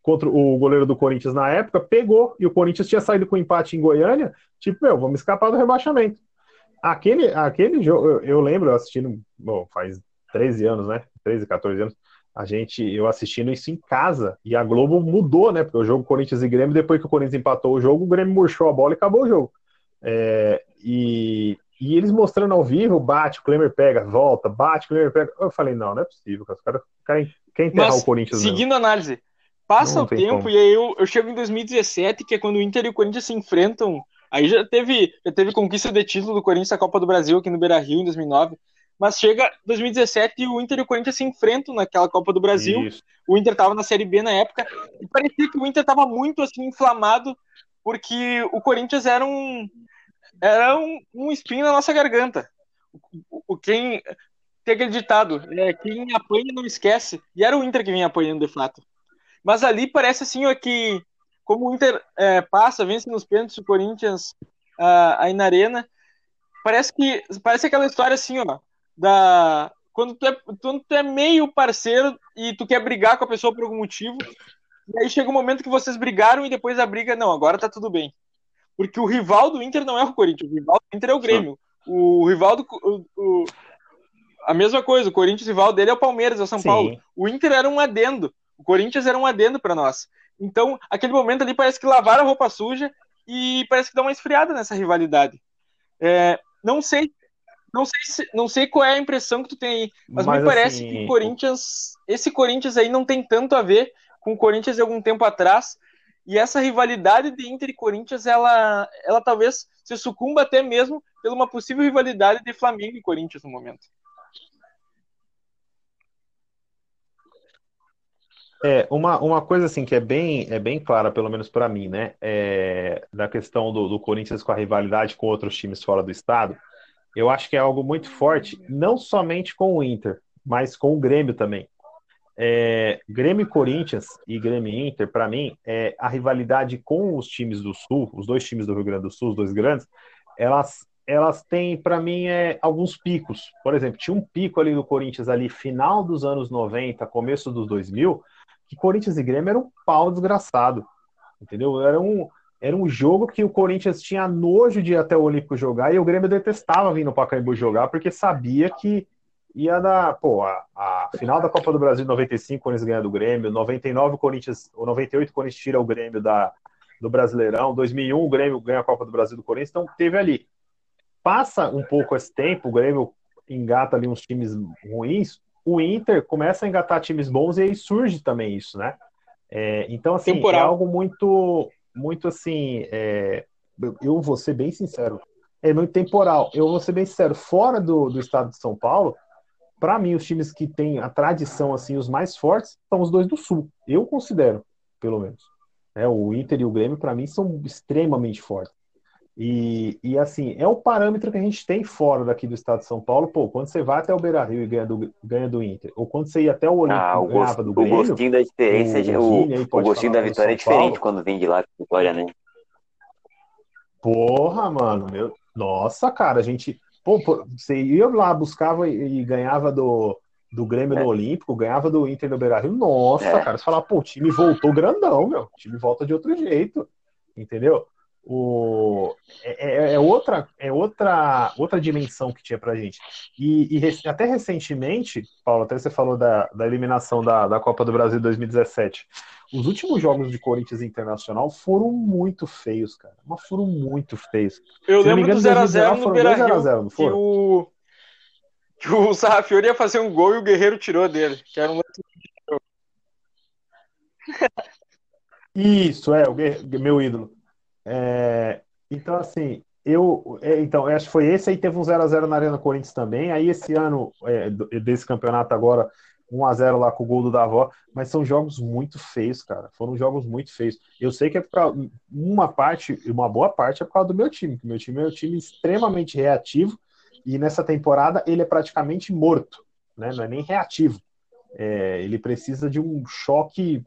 contra o goleiro do Corinthians na época, pegou, e o Corinthians tinha saído com empate em Goiânia, tipo, meu, vamos escapar do rebaixamento. Aquele, aquele jogo, eu, eu lembro assistindo, bom, faz 13 anos, né? 13, 14 anos, a gente, eu assistindo isso em casa, e a Globo mudou, né? Porque o jogo Corinthians e Grêmio, depois que o Corinthians empatou o jogo, o Grêmio murchou a bola e acabou o jogo. É, e, e eles mostrando ao vivo, bate, o Klemer pega, volta, bate, o Klemer pega. Eu falei, não, não é possível, os caras querem, querem enterrar Mas, o Corinthians. Seguindo a análise, Passa o tempo como. e aí eu, eu chego em 2017, que é quando o Inter e o Corinthians se enfrentam. Aí já teve, já teve conquista de título do Corinthians da Copa do Brasil aqui no Beira Rio em 2009. Mas chega 2017 e o Inter e o Corinthians se enfrentam naquela Copa do Brasil. Isso. O Inter estava na Série B na época e parecia que o Inter estava muito assim inflamado porque o Corinthians era um era um, um espinho na nossa garganta. O, o quem tem aquele ditado, é, quem apanha não esquece. E era o Inter que vinha apanhando de fato. Mas ali parece assim ó, que como o Inter é, passa, vence nos pênaltis o Corinthians uh, aí na arena, parece que parece aquela história assim, ó, da quando tu, é, quando tu é meio parceiro e tu quer brigar com a pessoa por algum motivo, e aí chega um momento que vocês brigaram e depois a briga, não, agora tá tudo bem. Porque o rival do Inter não é o Corinthians, o rival do Inter é o Grêmio. O rival do. O, o, a mesma coisa, o Corinthians, o rival dele é o Palmeiras, é o São Sim. Paulo. O Inter era um adendo. O Corinthians era um adendo para nós. Então, aquele momento ali parece que lavaram a roupa suja e parece que dá uma esfriada nessa rivalidade. É, não sei não sei, se, não sei qual é a impressão que tu tem aí, mas, mas me parece assim, que o Corinthians, esse Corinthians aí não tem tanto a ver com o Corinthians de algum tempo atrás, e essa rivalidade de Inter e Corinthians, ela, ela talvez se sucumba até mesmo pela uma possível rivalidade de Flamengo e Corinthians no momento. É, uma, uma coisa assim que é bem, é bem clara, pelo menos para mim, né? É, da questão do, do Corinthians com a rivalidade com outros times fora do estado, eu acho que é algo muito forte, não somente com o Inter, mas com o Grêmio também. É, Grêmio Corinthians e Grêmio Inter, para mim, é, a rivalidade com os times do Sul, os dois times do Rio Grande do Sul, os dois grandes, elas, elas têm, para mim, é, alguns picos. Por exemplo, tinha um pico ali do Corinthians ali, final dos anos 90, começo dos 2000, que Corinthians e Grêmio era um pau desgraçado, entendeu? Era um, era um jogo que o Corinthians tinha nojo de ir até o Olímpico jogar e o Grêmio detestava vir no Pacaembu jogar porque sabia que ia dar, pô, a, a final da Copa do Brasil 95, o Corinthians ganha do Grêmio, 99 o Corinthians, ou 98 o Corinthians tira o Grêmio da, do Brasileirão, 2001 o Grêmio ganha a Copa do Brasil do Corinthians, então teve ali. Passa um pouco esse tempo, o Grêmio engata ali uns times ruins, o Inter começa a engatar times bons e aí surge também isso, né? É, então, assim, é Temporal. é algo muito, muito assim, é, eu vou ser bem sincero, é muito temporal. Eu vou ser bem sincero, fora do, do estado de São Paulo, para mim, os times que têm a tradição, assim, os mais fortes, são os dois do Sul. Eu considero, pelo menos. É, o Inter e o Grêmio, para mim, são extremamente fortes. E, e assim, é o parâmetro que a gente tem fora daqui do estado de São Paulo. Pô, quando você vai até o Beira Rio e ganha do, ganha do Inter, ou quando você ia até o Olímpico ah, o ganhava do Grêmio. O gostinho da diferença, o, o, o gostinho da vitória é diferente Paulo. quando vem de lá vitória, né? Porra, mano, meu. Nossa, cara, a gente. Pô, você ia lá, buscava e, ganhava do, do Grêmio é. no Olímpico, ganhava do Inter no Beira Rio. Nossa, é. cara, você fala, pô, o time voltou grandão, meu. O time volta de outro jeito. Entendeu? O, é, é, é, outra, é outra, outra dimensão que tinha pra gente. E, e, até recentemente, Paulo, até você falou da, da eliminação da, da Copa do Brasil 2017. Os últimos jogos de Corinthians Internacional foram muito feios, cara. Mas foram muito feios. Eu Se lembro do 0x0 no Beira Rio, que o, que o Sarrafiori ia fazer um gol e o Guerreiro tirou dele, que era um Isso, é, o meu ídolo. É, então, assim, eu. É, então, acho que foi esse aí, teve um 0x0 na Arena Corinthians também. Aí, esse ano, é, desse campeonato agora, 1x0 lá com o gol do Davó, mas são jogos muito feios, cara. Foram jogos muito feios. Eu sei que é pra, uma parte, uma boa parte é por causa do meu time, que meu time é um time extremamente reativo e nessa temporada ele é praticamente morto, né? Não é nem reativo. É, ele precisa de um choque,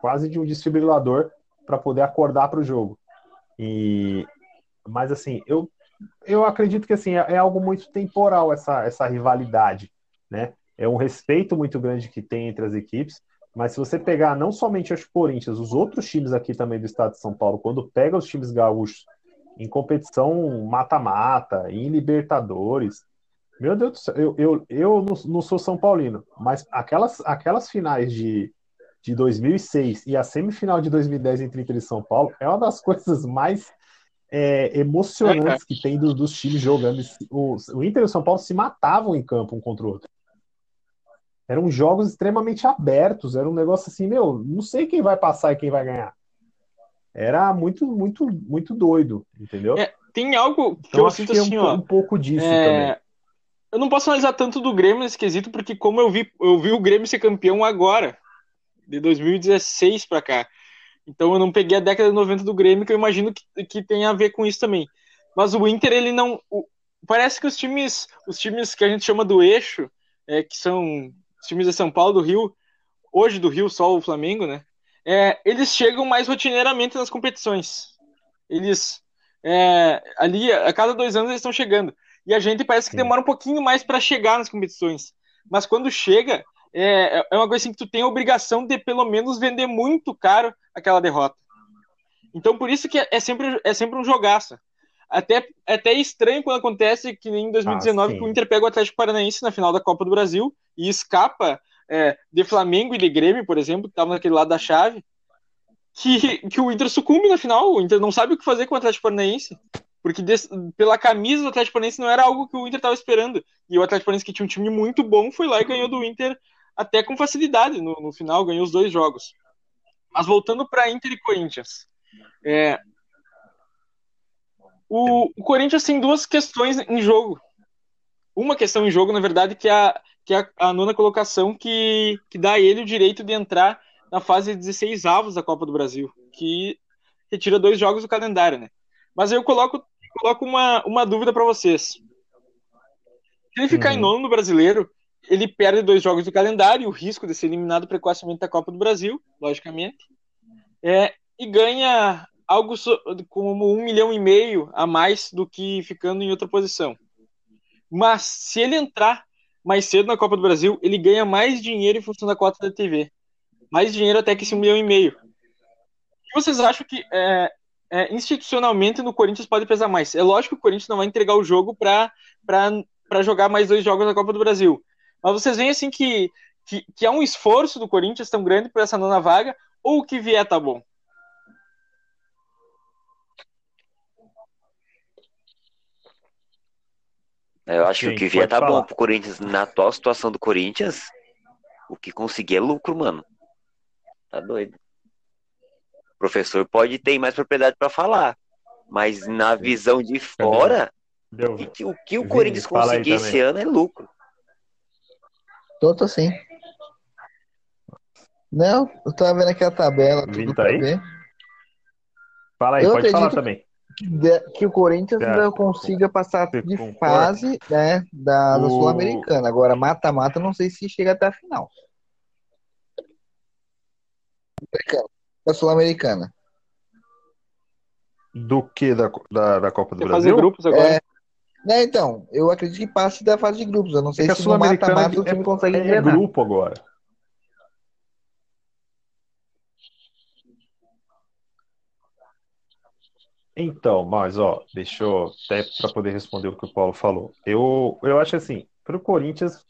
quase de um desfibrilador para poder acordar para o jogo. E, mas assim, eu, eu acredito que assim, é, é, algo muito temporal essa, essa rivalidade, né? É um respeito muito grande que tem entre as equipes, mas se você pegar não somente os Corinthians, os outros times aqui também do estado de São Paulo, quando pega os times gaúchos em competição mata-mata, em Libertadores, meu Deus do céu, eu, eu, eu não, não sou São Paulino, mas aquelas, aquelas finais de, de 2006 e a semifinal de 2010 entre Inter e São Paulo é uma das coisas mais é, emocionantes que tem do, dos times jogando. O, o Inter e o São Paulo se matavam em campo um contra o outro. Eram jogos extremamente abertos, era um negócio assim, meu, não sei quem vai passar e quem vai ganhar. Era muito, muito, muito doido, entendeu? É, tem algo que então, eu sinto assim, um, ó. Um pouco disso é... também. eu não posso analisar tanto do Grêmio nesse quesito, porque como eu vi, eu vi o Grêmio ser campeão agora, de 2016 para cá. Então eu não peguei a década de 90 do Grêmio, que eu imagino que, que tem a ver com isso também. Mas o Inter, ele não. O, parece que os times, os times que a gente chama do eixo, é, que são os times de São Paulo, do Rio, hoje do Rio, só o Flamengo, né? É, eles chegam mais rotineiramente nas competições. Eles. É, ali, a cada dois anos, eles estão chegando. E a gente parece que demora um pouquinho mais para chegar nas competições. Mas quando chega, é, é uma coisa assim que tu tem a obrigação de pelo menos vender muito caro aquela derrota. Então por isso que é sempre, é sempre um jogaço. Até, é até estranho quando acontece que em 2019 ah, que o Inter pega o Atlético Paranaense na final da Copa do Brasil e escapa é, de Flamengo e de Grêmio, por exemplo, que estavam naquele lado da chave, que, que o Inter sucumbe na final. O Inter não sabe o que fazer com o Atlético Paranaense. Porque des, pela camisa do Atlético Paranaense não era algo que o Inter estava esperando. E o Atlético Paranaense, que tinha um time muito bom, foi lá e ganhou do Inter até com facilidade no, no final, ganhou os dois jogos. Mas voltando para Inter e Corinthians. É, o, o, Corinthians tem duas questões em jogo. Uma questão em jogo, na verdade, que é a, que é a, nona colocação que, que dá a ele o direito de entrar na fase 16 avos da Copa do Brasil, que retira dois jogos do calendário, né? Mas eu coloco, coloco uma, uma dúvida para vocês. Se ele ficar uhum. em nono no brasileiro, ele perde dois jogos do calendário, o risco de ser eliminado precocemente da Copa do Brasil, logicamente, é, e ganha algo como um milhão e meio a mais do que ficando em outra posição. Mas se ele entrar mais cedo na Copa do Brasil, ele ganha mais dinheiro em função da cota da TV. Mais dinheiro até que esse um milhão e meio. O que vocês acham que é, é, institucionalmente no Corinthians pode pesar mais? É lógico que o Corinthians não vai entregar o jogo para jogar mais dois jogos na Copa do Brasil. Mas vocês veem assim que, que, que é um esforço do Corinthians tão grande por essa nona vaga, ou o que vier tá bom? Eu acho Sim, que o que vier tá falar. bom pro Corinthians. Na atual situação do Corinthians, o que conseguir é lucro, mano. Tá doido. O professor pode ter mais propriedade para falar, mas na visão de fora, o que o, que o Corinthians conseguir esse ano é lucro. Tô, tô sim. Não, eu tava vendo aqui a tabela. Tá aí? Ver. Fala aí, eu pode falar também. Que, que o Corinthians ainda consiga passar de concorda? fase né, da, da o... Sul-Americana. Agora, mata-mata, não sei se chega até a final. Da Sul-Americana. Do que? Da, da, da Copa do Brasil? Fazer grupos agora. É, né, então, eu acredito que passe da fase de grupos. Eu não sei é se no mata-mata o time é, consegue é engrenar. grupo agora. Então, mas ó, deixa eu até para poder responder o que o Paulo falou. Eu, eu acho assim, para o Corinthians,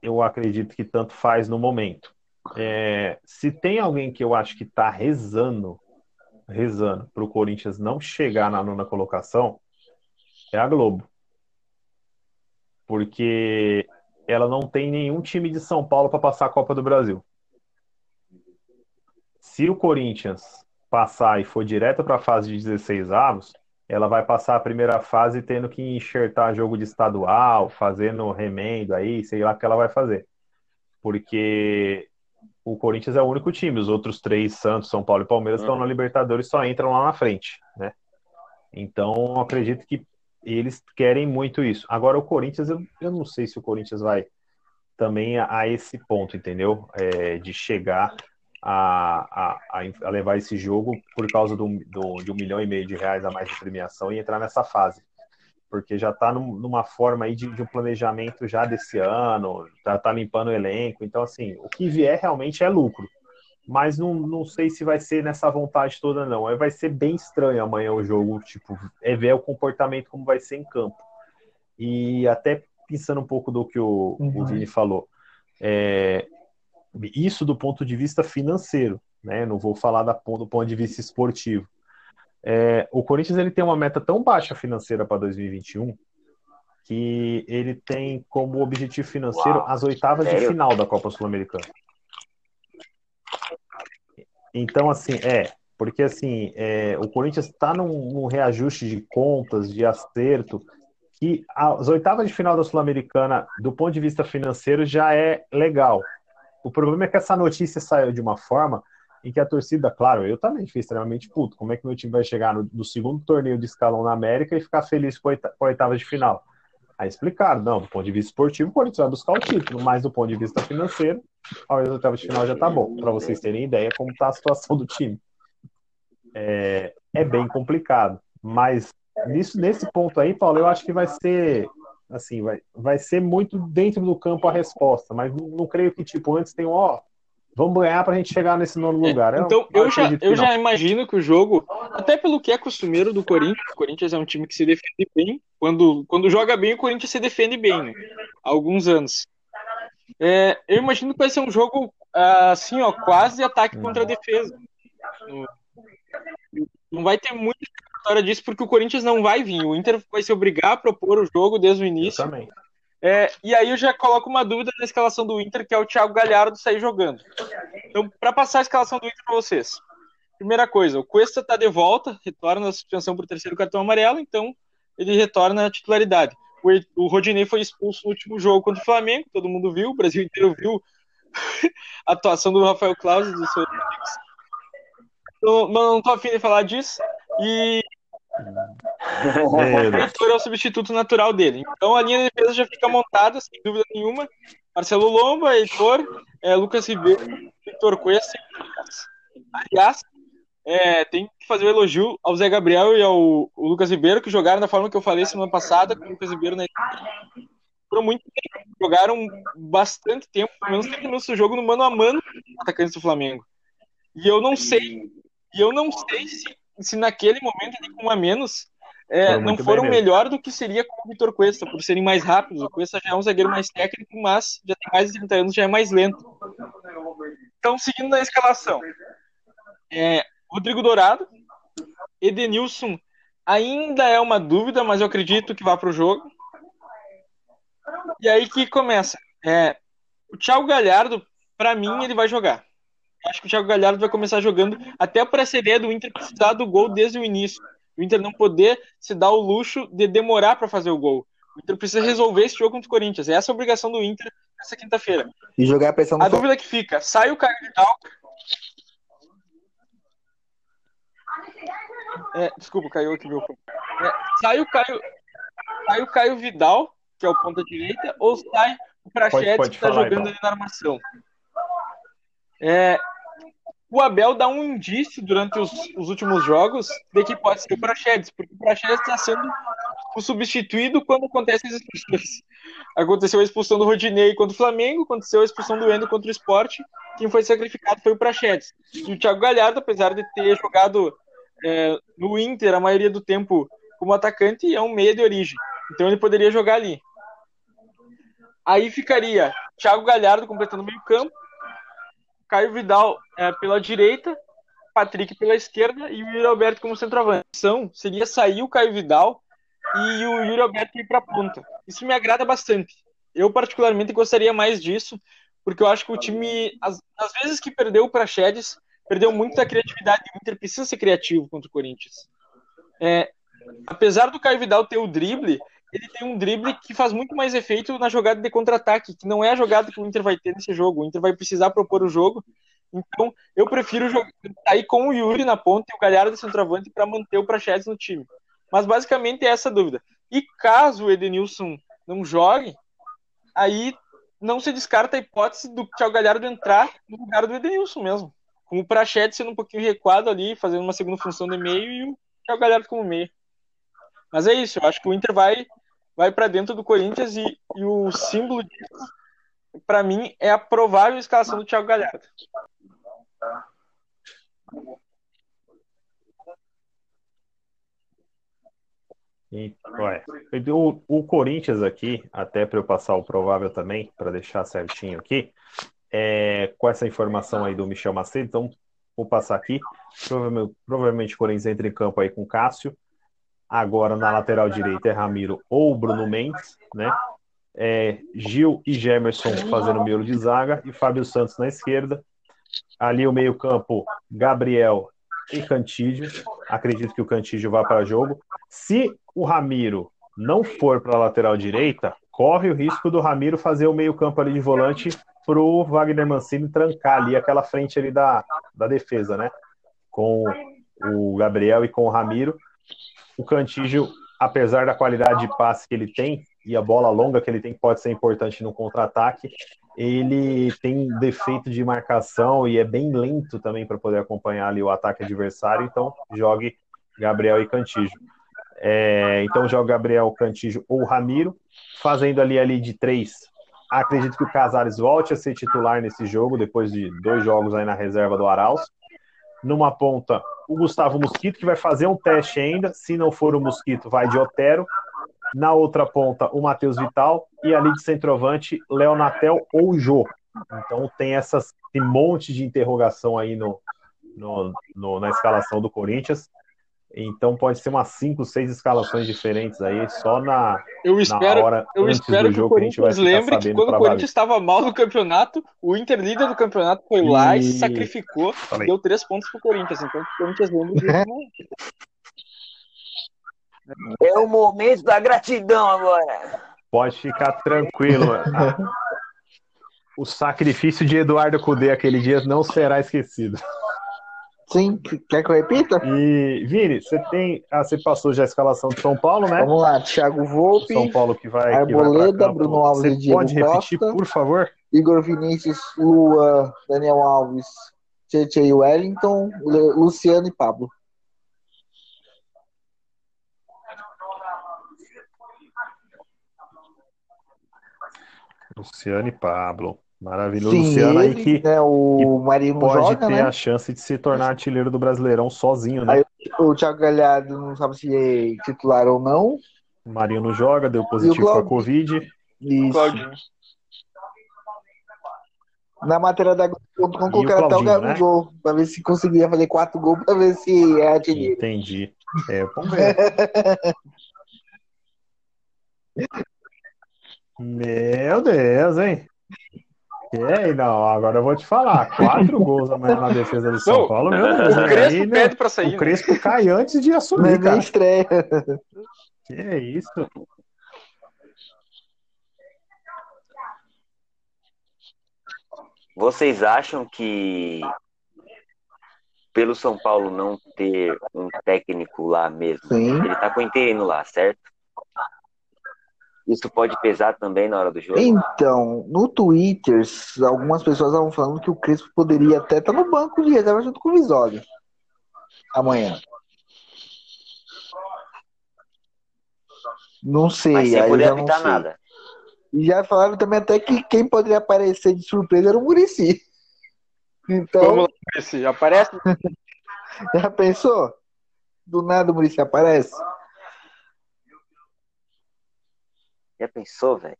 eu acredito que tanto faz no momento. É, se tem alguém que eu acho que está rezando, rezando para o Corinthians não chegar na nona colocação, é a Globo porque ela não tem nenhum time de São Paulo para passar a Copa do Brasil. Se o Corinthians passar e for direto para a fase de 16 avos, ela vai passar a primeira fase tendo que enxertar jogo de estadual, fazendo remendo aí, sei lá o que ela vai fazer. Porque o Corinthians é o único time, os outros três, Santos, São Paulo e Palmeiras, estão na Libertadores só entram lá na frente, né? Então, acredito que eles querem muito isso. Agora, o Corinthians, eu, eu não sei se o Corinthians vai também a, a esse ponto, entendeu? É, de chegar a, a, a, levar esse jogo por causa do, do, de um milhão e meio de reais a mais de premiação e entrar nessa fase. Porque já está num, numa forma aí de, de, um planejamento já desse ano, já está limpando o elenco. Então, assim, o que vier realmente é lucro mas não, não sei se vai ser nessa vontade toda, não. Vai ser bem estranho amanhã o jogo, tipo, é ver o comportamento como vai ser em campo. E até pensando um pouco do que o, uhum. o Vini falou, é, isso do ponto de vista financeiro, né? Não vou falar da, do ponto de vista esportivo. É, o Corinthians ele tem uma meta tão baixa financeira para 2021 que ele tem como objetivo financeiro Uau, as oitavas sério? de final da Copa Sul-Americana. Então, assim, é, porque assim, é, o Corinthians está num, num, reajuste de contas, de acerto, que as oitavas de final da Sul-Americana, do ponto de vista financeiro, já é legal. O problema é que essa notícia saiu de uma forma em que a torcida, claro, eu também fiquei extremamente puto. Como é que meu time vai chegar no, no segundo torneio de escalão na América e ficar feliz com a oitava de final? Aí explicaram, não, do ponto de vista esportivo, o Corinthians vai buscar o título, mas do ponto de vista financeiro, a oitava de final já tá bom, para vocês terem ideia como tá a situação do time. É, é bem complicado, mas nisso, nesse ponto aí, Paulo, eu acho que vai ser assim, vai, vai ser muito dentro do campo a resposta, mas não, não creio que, tipo, antes tem, ó, vamos ganhar para a gente chegar nesse nono é, lugar. É, então, eu, eu já, eu já imagino que o jogo, até pelo que é costumeiro do Corinthians, o Corinthians é um time que se defende bem, quando, quando joga bem, o Corinthians se defende bem, né? há alguns anos. É, eu imagino que vai ser um jogo, assim, ó, quase ataque contra a defesa. Não vai ter muita história disso, porque o Corinthians não vai vir. O Inter vai se obrigar a propor o jogo desde o início. Eu também. É, e aí eu já coloco uma dúvida na escalação do Inter, que é o Thiago Galhardo sair jogando. Então, para passar a escalação do Inter para vocês. Primeira coisa, o Cuesta está de volta, retorna a suspensão por terceiro cartão amarelo, então ele retorna à titularidade. O, Rodinei foi expulso no último jogo contra o Flamengo, todo mundo viu, o Brasil inteiro viu a atuação do Rafael Claus e amigos. Então, não, não afim de falar disso. E o Heitor é o substituto natural dele. Então a linha de defesa já fica montada, sem dúvida nenhuma. Marcelo Lomba, Heitor, é, Lucas Ribeiro, Heitor Cuesta. Aliás, é, tem que fazer o um elogio ao Zé Gabriel e ao Lucas Ribeiro, que jogaram da forma que eu falei semana passada, com o Lucas Ribeiro na muito tempo, jogaram bastante tempo, pelo menos 30 minutos do jogo no mano a mano atacantes do Flamengo. E eu não sei, e eu não sei se se naquele momento ali com um a menos é, não foram melhor do que seria com o Vitor Cuesta, por serem mais rápidos. O Cuesta já é um zagueiro mais técnico, mas já tem mais de 30 anos, já é mais lento. Então, seguindo na escalação, é, Rodrigo Dourado, Edenilson ainda é uma dúvida, mas eu acredito que vá para o jogo. E aí que começa. É, o Thiago Galhardo, para mim, ele vai jogar acho que o Thiago Galhardo vai começar jogando até para essa ideia do Inter precisar do gol desde o início. O Inter não poder se dar o luxo de demorar para fazer o gol. O Inter precisa resolver esse jogo contra o Corinthians. Essa é a obrigação do Inter nessa quinta-feira. E jogar a pressão no A dúvida que fica, sai o Caio Vidal. É, desculpa, caiu aqui meu é, sai o Caio, sai o Caio Vidal, que é o ponta direita, ou sai o Prachetes que está jogando então. ali na armação. É, o Abel dá um indício durante os, os, últimos jogos de que pode ser o Praxedes, porque o Praxedes está sendo o substituído quando acontecem as expulsões. Aconteceu a expulsão do Rodinei contra o Flamengo, aconteceu a expulsão do Endo contra o Sport, quem foi sacrificado foi o Praxedes. E o Thiago Galhardo, apesar de ter jogado é, no Inter a maioria do tempo como atacante, é um meia de origem. Então ele poderia jogar ali. Aí ficaria Thiago Galhardo completando o meio campo, Caio Vidal é, pela direita, Patrick pela esquerda e o Yuri Alberto como centroavante. Então, seria sair o Caio Vidal e o Yuri Alberto ir para a ponta. Isso me agrada bastante. Eu, particularmente, gostaria mais disso, porque eu acho que o time, às, às vezes que perdeu para Chedes, perdeu muito da criatividade. O Inter precisa ser criativo contra o Corinthians. É, apesar do Caio Vidal ter o drible, ele tem um drible que faz muito mais efeito na jogada de contra-ataque, que não é a jogada que o Inter vai ter nesse jogo. O Inter vai precisar propor o jogo. Então, eu prefiro sair com o Yuri na ponta e o Galhardo de centroavante para manter o Prachetes no time. Mas basicamente é essa a dúvida. E caso o Edenilson não jogue, aí não se descarta a hipótese do Thiago Galhardo entrar no lugar do Edenilson mesmo. Com o Prachetes sendo um pouquinho recuado ali, fazendo uma segunda função de meio e o Thiago Galhardo como meio. Mas é isso, eu acho que o Inter vai vai para dentro do Corinthians e, e o símbolo disso, para mim, é a provável escalação do Thiago Galhardo. E, ué, o, o, Corinthians aqui, até para eu passar o provável também, para deixar certinho aqui, é, com essa informação aí do Michel Macedo, então vou passar aqui. Provavelmente, provavelmente o Corinthians entra em campo aí com Cássio, Agora na lateral direita é Ramiro ou Bruno Mendes, né? É, Gil e Gemerson fazendo o meio de zaga e Fábio Santos na esquerda. Ali o meio-campo, Gabriel e Cantídio. Acredito que o Cantídio vá para jogo. Se o Ramiro não for para a lateral direita, corre o risco do Ramiro fazer o meio-campo ali de volante para o Wagner Mancini trancar ali aquela frente ali da, da defesa, né? Com o Gabriel e com o Ramiro. O Cantígio, apesar da qualidade de passe que ele tem e a bola longa que ele tem, que pode ser importante no contra-ataque, ele tem defeito de marcação e é bem lento também para poder acompanhar ali o ataque adversário, então jogue Gabriel e Cantígio. É, então joga Gabriel, Cantígio ou Ramiro, fazendo ali ali de três. Acredito que o Casares volte a ser titular nesse jogo, depois de dois jogos aí na reserva do Arauz. Numa ponta, o Gustavo Mosquito, que vai fazer um teste ainda. Se não for o Mosquito, vai de Otero. Na outra ponta, o Matheus Vital. E ali de centroavante, Léo Natel ou Jô. Então tem essas, esse monte de interrogação aí no, no, no, na escalação do Corinthians. Então pode ser umas 5, 6 escalações diferentes aí, só na, eu espero, na hora eu antes espero do jogo que que a gente vai lembre que quando o Corinthians estava mal no campeonato, o Inter líder do campeonato foi lá e se E- sacrificou, Falei. deu três pontos pro Corinthians. Então o Corinthians lembra disso. né? É o momento da gratidão agora. Pode ficar tranquilo. mano. O sacrifício de Eduardo Cudê aquele dia não será esquecido. Sim, quer que eu repita? E, Vini, você tem. Ah, você passou já a escalação de São Paulo, né? Vamos lá, Thiago Volpe, São Paulo que vai. que vai Arboleda. Bruno Alves Você e Diego pode repetir, Costa. por favor? Igor Vinícius, Lua, Daniel Alves, Tietchan e Wellington, Luciano e Pablo. Luciano e Pablo. Maravilhoso. Sim, Luciano aí ele, que né, o Marinho não pode joga, ter né? a chance de se tornar artilheiro do Brasileirão sozinho, né? Aí- O Thiago Galhardo não sabe se é titular ou não. O Marinho não joga, deu positivo para Covid. Isso. Claudinho. Na matéria da Globo.com o colocaram até o Claudinho, né? Gabigol, pra ver se conseguia fazer quatro gols, pra ver se é artilheiro. Entendi. É, vamos ver. Meu Deus, hein? Aí, não, agora eu vou te falar. Quatro gols amanhã na defesa do São Paulo, meu Deus. O? Crespo Aí, pede pra sair. o né? Crespo cai antes de é assumir, nem cara. estreia. Que é isso? Vocês acham que pelo São Paulo não ter um técnico lá mesmo, Sim. ele tá com o interino lá, certo? Isso pode pesar também na hora do jogo? Então, no Twitter, algumas pessoas estavam falando que o Crespo poderia até estar no banco de reserva junto com o Visório. Amanhã. Não sei, Mas sem aí eu poder não apitar sei. nada. E já falaram também até que quem poderia aparecer de surpresa era o Murici. Então, Vamos lá, Messi. Aparece. já pensou? Do nada o Murici aparece? Já pensou, velho?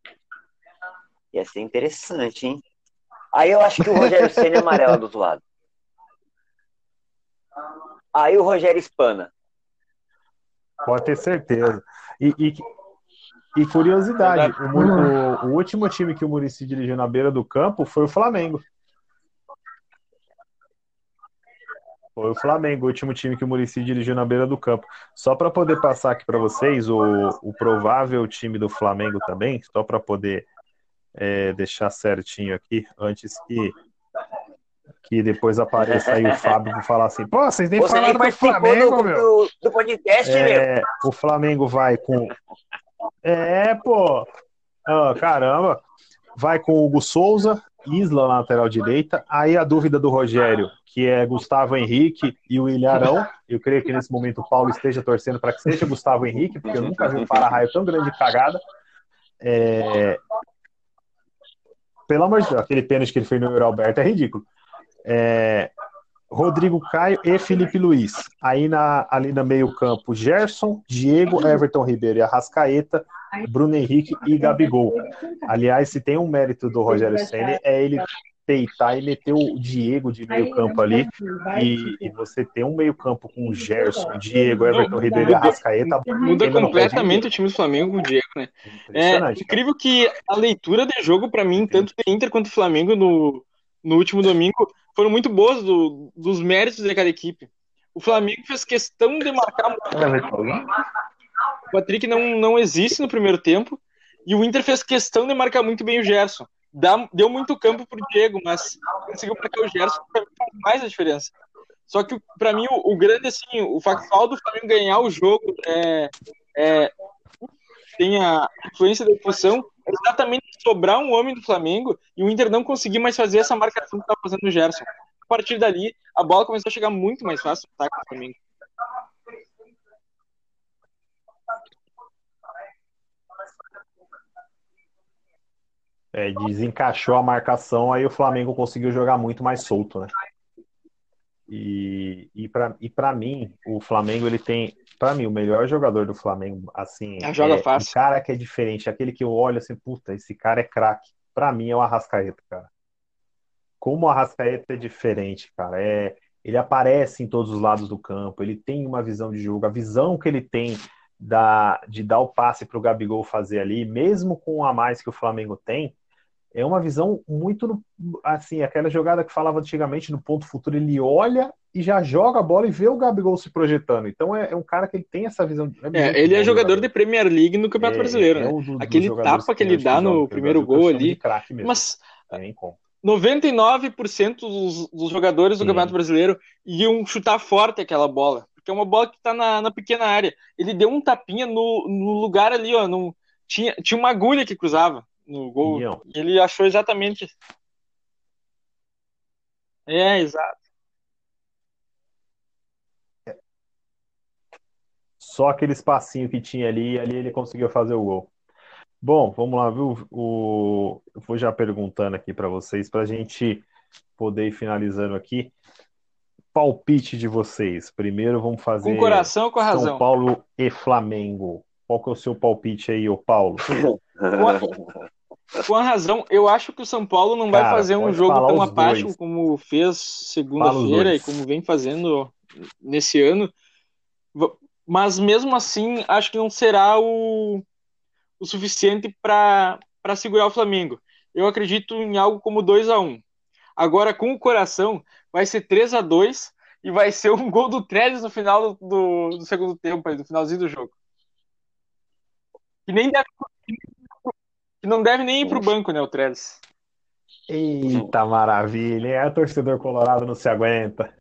Ia ser interessante, hein? Aí eu acho que o Rogério Senna é amarelo do outro lado. Aí o Rogério espana. Pode ter certeza. E, e, e curiosidade, o, o- o último time que o Murici dirigiu na beira do campo foi o Flamengo. Foi o Flamengo, o último time que o Murici dirigiu na beira do campo. Só para poder passar aqui para vocês o, o provável time do Flamengo também, só para poder é, deixar certinho aqui, antes que que depois apareça aí o Fábio para falar assim, pô, vocês nem Você nem falaram do participou Flamengo, do, meu. do, do podcast, meu. É, o Flamengo vai com. É, pô. Ah, caramba. Vai com o Hugo Souza, Isla na lateral direita. Aí a dúvida do Rogério, que é Gustavo Henrique e o Ilharão. Eu creio que nesse momento o Paulo esteja torcendo para que seja Gustavo Henrique, porque eu nunca vi um para-raio tão grande de cagada. É... Pelo amor de Deus, aquele pênalti que ele fez no Euro Alberto é ridículo. É, Rodrigo Caio e Felipe Luiz. Aí na, ali no meio-campo, Gerson, Diego, Everton Ribeiro e Arrascaeta, Bruno Henrique e Gabigol. Aliás, se tem um mérito do Rogério Senna, é ele peitar e meter o Diego de meio-campo ali. E, e você ter um meio-campo com Gerson, Diego, Everton Ribeiro e Arrascaeta. Muda não completamente o time do Flamengo com o Diego, né? É incrível que a leitura de jogo, pra mim, tanto do Inter quanto do Flamengo no, no último domingo, foram muito boas do- dos méritos de cada equipe. O Flamengo fez questão de marcar. O Patrick não, não existe no primeiro tempo e o Inter fez questão de marcar muito bem o Gerson. Dá, deu muito campo pro Diego, mas conseguiu marcar o Gerson, que faz mais a diferença. Só que, para mim, o, o, grande, assim, o factual do Flamengo ganhar o jogo é, é, tem a influência da expulsão, é exatamente sobrar um homem do Flamengo e o Inter não conseguir mais fazer essa marcação que estava fazendo o Gerson. A partir dali, a bola começou a chegar muito mais fácil no ataque do Flamengo. É, desencaixou a marcação, aí o Flamengo conseguiu jogar muito mais solto, né? E, e para e pra mim, o Flamengo, ele tem, para mim, o melhor jogador do Flamengo, assim, é, joga fácil. o cara que é diferente, aquele que eu olho assim, puta, esse cara é craque. Para mim é o Arrascaeta, cara. Como o Arrascaeta é diferente, cara, é, ele aparece em todos os lados do campo, ele tem uma visão de jogo, a visão que ele tem da, de dar o passe para o Gabigol fazer ali, mesmo com a mais que o Flamengo tem, é uma visão muito assim, aquela jogada que falava antigamente no ponto futuro, ele olha e já joga a bola e vê o Gabigol se projetando. Então é, é um cara que ele tem essa visão. É, é ele é jogador de Premier League no Campeonato é, Brasileiro, né? Do, Aquele tapa que ele dá no primeiro gol ali. Mas 99% dos, dos jogadores do Sim. Campeonato Brasileiro iam chutar forte aquela bola. Porque é uma bola que está na, na, pequena área. Ele deu um tapinha no, no lugar ali, ó. Num, tinha, tinha uma agulha que cruzava no gol. E ele achou exatamente. É, exato. Só aquele espacinho que tinha ali, ali ele conseguiu fazer o gol. Bom, vamos lá, viu? O... Eu vou já perguntando aqui para vocês, para a gente poder ir finalizando aqui. Palpite de vocês. Primeiro vamos fazer. Com coração ou com a razão? São Paulo e Flamengo. Qual que é o seu palpite aí, ô Paulo? Com a razão, eu acho que o São Paulo não Cara, vai fazer um jogo tão apático como fez segunda-feira e como vem fazendo nesse ano. Mas mesmo assim, acho que não será o, o suficiente para segurar o Flamengo. Eu acredito em algo como 2 a 1 Agora, com o coração, vai ser 3 a 2 e vai ser um gol do Trellis no final do, do segundo tempo, no finalzinho do jogo. Que nem deve, que não deve nem ir pro banco, né, o Trellis. Eita maravilha, é o torcedor colorado não se aguenta.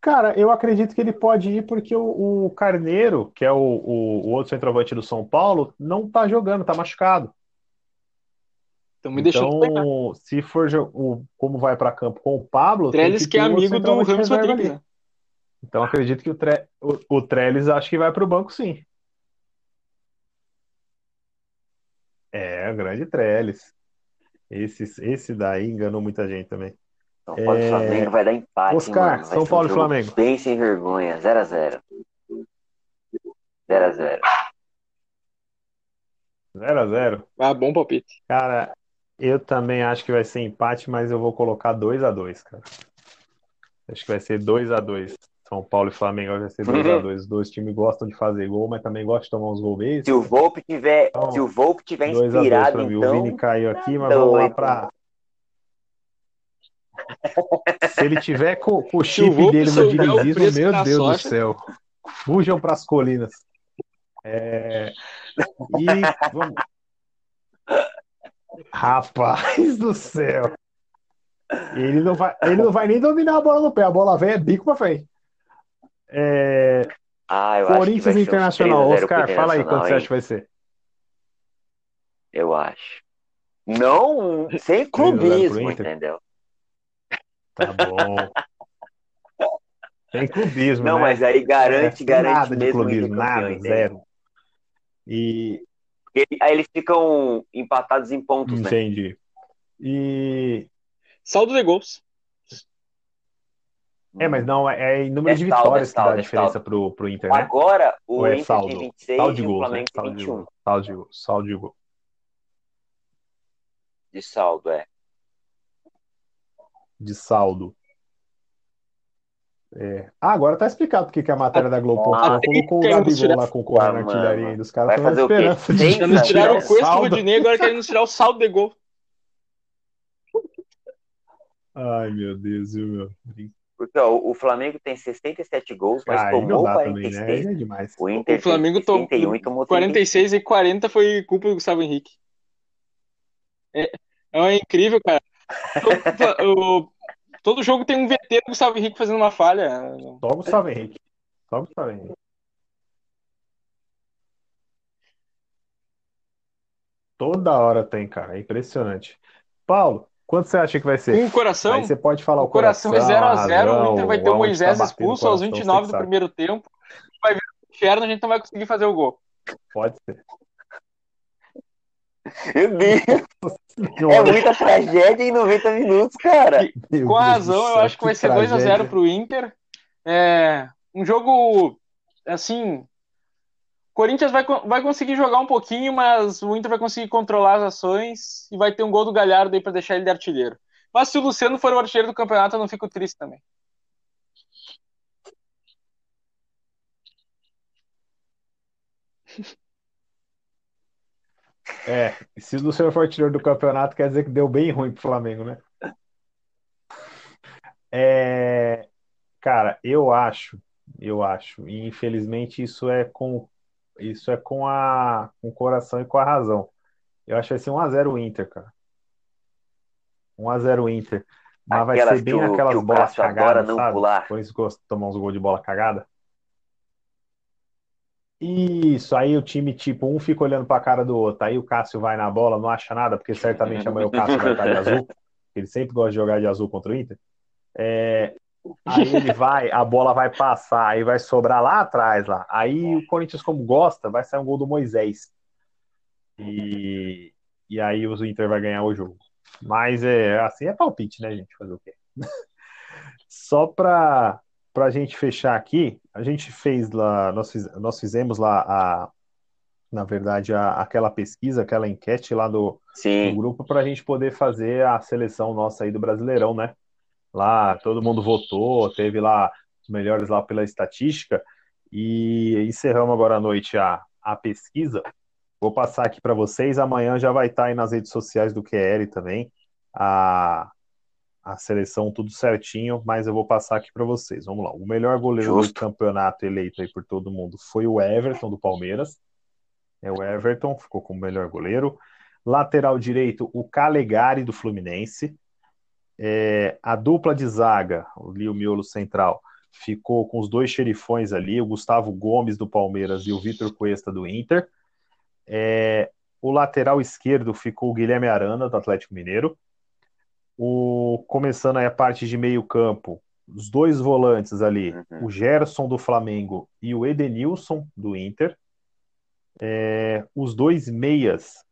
Cara, eu acredito que ele pode ir porque o, o Carneiro, que é o, o, o, outro centroavante do São Paulo, não tá jogando, tá machucado. Então, me então se for o, como vai para campo com o Pablo, Trellis que, que é amigo do Ramos Rodrigues. Né? Então acredito que o, Tre, o, o Trellis acho que vai para o banco sim. É, o grande Trellis. Esse, esse daí enganou muita gente também. São Paulo é... e Flamengo vai dar empate. Oscar, São Paulo um e Flamengo. Bem sem vergonha. 0x0. 0x0. 0x0. Ah, bom palpite. Cara, eu também acho que vai ser empate, mas eu vou colocar 2x2, cara. Acho que vai ser 2x2. São Paulo e Flamengo vai ser 2x2. Uhum. Os dois times gostam de fazer gol, mas também gostam de tomar uns gols Se o Volpe tiver, então, se o Volpe tiver inspirado, então... O Vini caiu aqui, mas vamos lá pra... Se ele tiver com, com o chip o dele no dinizismo, meu Deus sorte. do céu. Fujam para as colinas. É... E vamos... Rapaz do céu. Ele não, vai, ele não vai nem dominar a bola no pé. A bola vem é bico pra frente. É... Ah, eu Corinthians acho Internacional. Oscar, fala aí quanto você acha que vai ser. Eu acho. Não, sem clubismo, entendeu? Tá bom. sem clubismo, Não, né? mas aí garante, é, garante nada de clubismo, nada, zero. E aí eles ficam empatados em pontos, Entendi. né? Entendi. E saldo de gols. É, mas não, é, é em número é de vitórias saldo, que dá a diferença pro, pro Inter, né? Agora, o Ou é Inter saldo? tem 26 saldo de e gols, o Flamengo né? tem 21. Saldo de gol. Saldo de gol. De saldo, é. De saldo. É. Ah, agora tá explicado porque que a matéria da Globo ah, colocou o Gabigol lá concorrendo na artilharia aí dos caras. Vai fazer esperança o quê? De... Eles tiraram o Cuesta e o Rodinei, agora querem nos tirar o saldo de gol. Ai, meu Deus, viu, meu? Porque ó, o Flamengo tem 67 gols, mas Ah, tomou dá também, 46. né? É demais. O Inter O Flamengo tem 61 e tomou tomou 46 e 40 foi culpa do Gustavo Henrique. É, é incrível, cara. Todo, o- todo jogo tem um VT do Gustavo Henrique fazendo uma falha. Só o Gustavo Henrique. Só o Gustavo Henrique. Toda hora tem, cara. É impressionante. Paulo, quanto você acha que vai ser? O coração, Aí você pode falar o o coração é 0x0. O Inter vai ter o Moisés tá expulso aos coração, 29 você do que sabe. primeiro tempo. Vai ver o inferno, a gente não vai conseguir fazer o gol. Pode ser. Meu Deus, é muita tragédia em 90 minutos, cara. Meu Com a Deus razão, eu céu, acho que vai ser 2 a 0 tragédia. pro Inter. É um jogo assim, Corinthians vai, vai conseguir jogar um pouquinho, mas o Inter vai conseguir controlar as ações e vai ter um gol do Galhardo aí pra deixar ele de artilheiro. Mas se o Luciano for o artilheiro do campeonato, eu não fico triste também. É, se o Luciano for artilheiro do campeonato, quer dizer que deu bem ruim pro Flamengo, né? É, cara, eu acho, eu acho, e infelizmente isso é com isso é com a com o coração e com a razão. Eu acho que vai ser 1x0 o Inter, cara. 1x0 o Inter. Mas vai Aquelas ser bem o- aquelas bolas cagadas, não sabe? pular. Por isso gosta de tomar uns gols de bola cagada. Isso, aí o time, tipo, um fica olhando pra cara do outro, aí o Cássio vai na bola, não acha nada, porque certamente amanhã o Cássio vai estar de azul, ele sempre gosta de jogar de azul contra o Inter. É, aí ele vai, a bola vai passar, aí vai sobrar lá atrás, lá. Aí o Corinthians, como gosta, vai sair um gol do Moisés. E, e aí o Inter vai ganhar o jogo. Mas é assim, é palpite, né, gente? Fazer o quê? Só pra, pra gente fechar aqui, a gente fez lá, nós, fiz- nós fizemos lá a, na verdade, a- aquela pesquisa, aquela enquete lá do, do grupo para a gente poder fazer a seleção nossa aí do Brasileirão, né? Lá todo mundo votou, teve lá os melhores lá pela estatística e encerramos agora à noite a, a pesquisa. Vou passar aqui para vocês. Amanhã já vai estar aí nas redes sociais do QL também a, a seleção tudo certinho, mas eu vou passar aqui para vocês. Vamos lá. O melhor goleiro do Justo. campeonato eleito aí por todo mundo foi o Everton do Palmeiras. É o Everton, ficou como melhor goleiro. Lateral direito, o Calegari do Fluminense. É, a dupla de zaga, ali o miolo central, ficou com os dois xerifões ali, o Gustavo Gomes do Palmeiras e o Vitor Cuesta do Inter. É, o lateral esquerdo ficou o Guilherme Arana do Atlético Mineiro. O, começando aí a parte de meio campo, os dois volantes ali, Uhum. o Gerson do Flamengo e o Edenilson do Inter. É, os dois meias,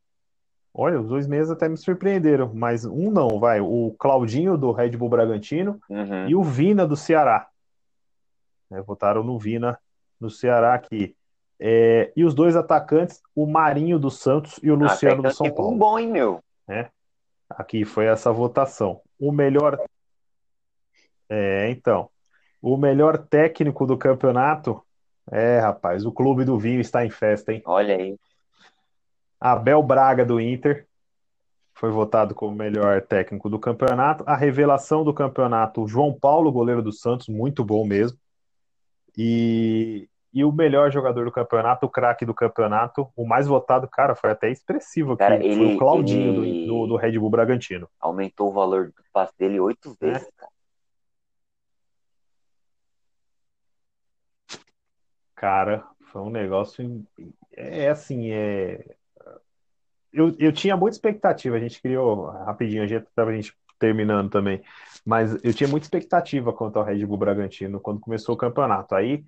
olha, os dois meias até me surpreenderam, mas um não, vai, o Claudinho do Red Bull Bragantino Uhum. e o Vina do Ceará. É, votaram no Vina no Ceará aqui. É, e os dois atacantes, o Marinho do Santos e o Luciano do é um São time Paulo. bom, hein, meu? Aqui foi essa votação. O melhor. É, então. O melhor técnico do campeonato. É, rapaz, o Clube do Vinho está em festa, hein? Olha aí. Abel Braga do Inter foi votado como melhor técnico do campeonato. A revelação do campeonato, o João Paulo, goleiro do Santos, muito bom mesmo. E, e o melhor jogador do campeonato, o craque do campeonato, o mais votado, cara, foi até expressivo aqui. Cara, foi ele- o Claudinho ele- do, do, Red Bull Bragantino. Aumentou o valor do passe dele oito É. vezes, cara. Cara, foi um negócio. É assim, é. Eu, eu tinha muita expectativa, a gente criou rapidinho, a gente estava terminando também, mas eu tinha muita expectativa quanto ao Red Bull Bragantino quando começou o campeonato. Aí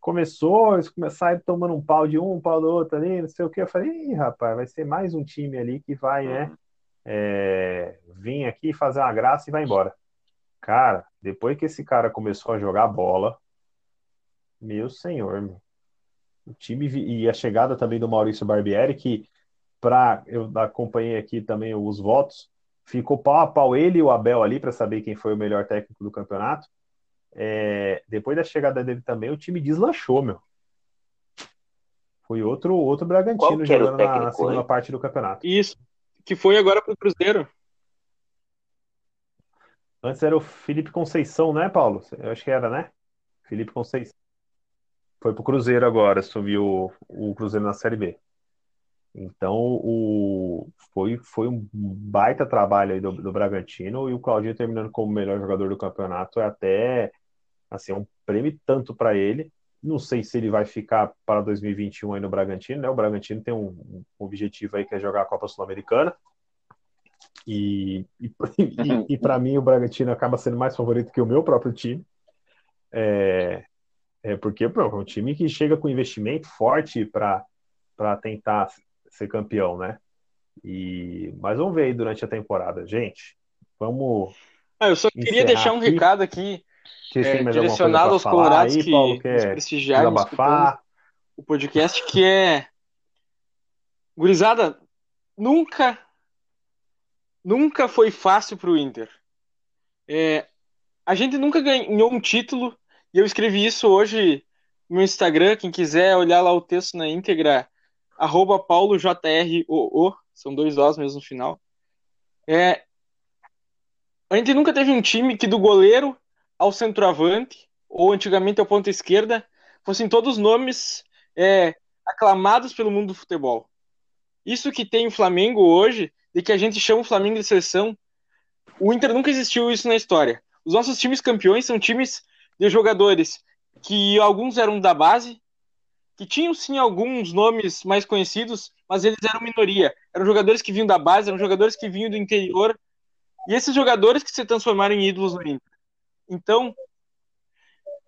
começou, eles começaram tomando um pau de um, um pau do outro ali, não sei o que. Eu falei, Ih, rapaz, vai ser mais um time ali que vai, né? É, vir aqui fazer uma graça e vai embora. Cara, depois que esse cara começou a jogar bola, meu senhor, meu. o time e a chegada também do Maurício Barbieri, que para eu acompanhei aqui também os votos, ficou pau a pau ele e o Abel ali para saber quem foi o melhor técnico do campeonato. É, depois da chegada dele também, o time deslanchou, meu. Foi outro outro Bragantino o jogando na técnico, segunda hein? parte do campeonato. Isso. Que foi agora pro Cruzeiro. Antes era o Felipe Conceição, né, Paulo? Eu acho que era, né? Felipe Conceição. Foi pro Cruzeiro agora, assumiu o, o Cruzeiro na Série B. Então, o, foi, foi um baita trabalho aí do, do Bragantino e o Claudinho terminando como melhor jogador do campeonato é até assim, um prêmio tanto para ele. Não sei se ele vai ficar para 2021 aí no Bragantino, né? O Bragantino tem um, um objetivo aí que é jogar a Copa Sul-Americana. E, e, e, e para mim o Bragantino acaba sendo mais favorito que o meu próprio time. É, é porque pô, é um time que chega com investimento forte para tentar ser campeão, né? E, mas vamos ver aí durante a temporada. Gente, vamos. Ah, eu só queria deixar um aqui. recado aqui é, direcionado aos colorados aí, que Paulo, prestigiaram o podcast, que é Gurizada, nunca nunca foi fácil para o Inter. É, a gente nunca ganhou um título, e eu escrevi isso hoje no Instagram, quem quiser olhar lá o texto na íntegra, arroba paulojroo, são dois Os mesmo no final. É, a gente nunca teve um time que do goleiro ao centroavante, ou antigamente ao ponta esquerda, fossem todos nomes é, aclamados pelo mundo do futebol. Isso que tem o Flamengo hoje, de que a gente chama o Flamengo de seleção, o Inter nunca existiu isso na história. Os nossos times campeões são times de jogadores que alguns eram da base, que tinham sim alguns nomes mais conhecidos, mas eles eram minoria. Eram jogadores que vinham da base, eram jogadores que vinham do interior, e esses jogadores que se transformaram em ídolos no Inter. Então,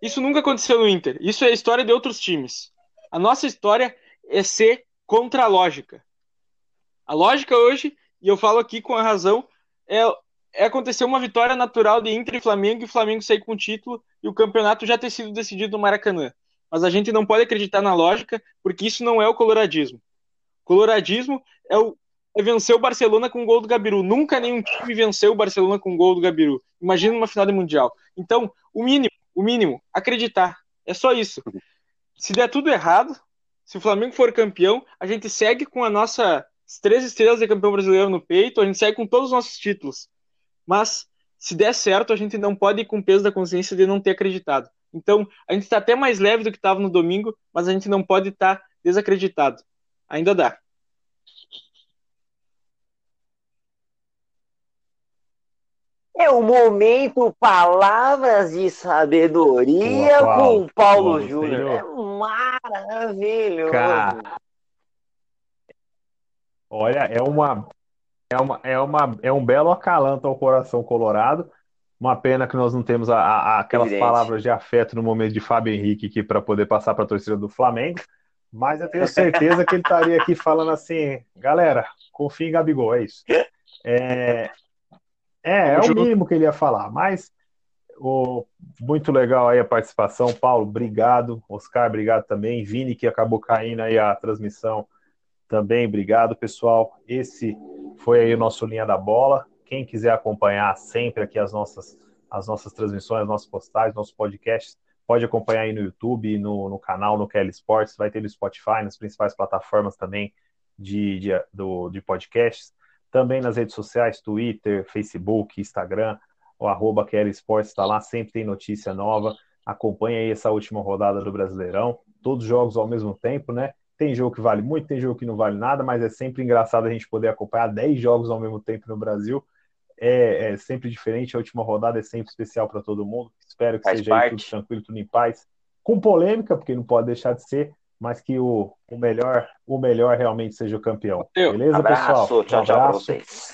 isso nunca aconteceu no Inter. Isso é a história de outros times. A nossa história é ser contra a lógica. A lógica hoje, e eu falo aqui com a razão, é, é acontecer uma vitória natural de Inter e Flamengo e o Flamengo sair com o título e o campeonato já ter sido decidido no Maracanã mas a gente não pode acreditar na lógica, porque isso não é o coloradismo. Coloradismo é, o, é vencer o Barcelona com o gol do Gabiru. Nunca nenhum time venceu o Barcelona com o gol do Gabiru. Imagina uma final de Mundial. Então, o mínimo, o mínimo, acreditar. É só isso. Se der tudo errado, se o Flamengo for campeão, a gente segue com a nossa três estrelas de campeão brasileiro no peito, a gente segue com todos os nossos títulos. Mas, se der certo, a gente não pode ir com o peso da consciência de não ter acreditado. Então, a gente está até mais leve do que estava no domingo, mas a gente não pode estar tá desacreditado. Ainda dá. É o momento Palavras de Sabedoria Boa, com Paulo Júnior. É maravilhoso. Cara, olha, é uma, é uma, é uma, é um belo acalanto ao coração colorado. Uma pena que nós não temos a, a, aquelas Evidente. palavras de afeto no momento de Fábio Henrique aqui para poder passar para a torcida do Flamengo. Mas eu tenho certeza que ele estaria aqui falando assim, galera, confia em Gabigol, é isso. É, é, é o mínimo que ele ia falar, mas o, muito legal aí a participação. Paulo, obrigado. Oscar, obrigado também. Vini, que acabou caindo aí a transmissão, também, obrigado, pessoal. Esse foi aí o nosso Linha da Bola. Quem quiser acompanhar sempre aqui as nossas, as nossas transmissões, as nossas postagens, nossos podcasts, pode acompanhar aí no YouTube, no, no canal, no Kelly Sports, vai ter no Spotify, nas principais plataformas também de, de, do, de podcasts. Também nas redes sociais, Twitter, Facebook, Instagram, o arroba Kelly Sports está lá, sempre tem notícia nova. Acompanhe aí essa última rodada do Brasileirão. Todos os jogos ao mesmo tempo, né? Tem jogo que vale muito, tem jogo que não vale nada, mas é sempre engraçado a gente poder acompanhar 10 jogos ao mesmo tempo no Brasil é, é, sempre diferente, a última rodada é sempre especial para todo mundo. Espero que Faz seja aí tudo tranquilo, tudo em paz. Com polêmica, porque não pode deixar de ser, mas que o, o melhor o melhor realmente seja o campeão. Beleza, abraço, pessoal? Tchau, um tchau para vocês.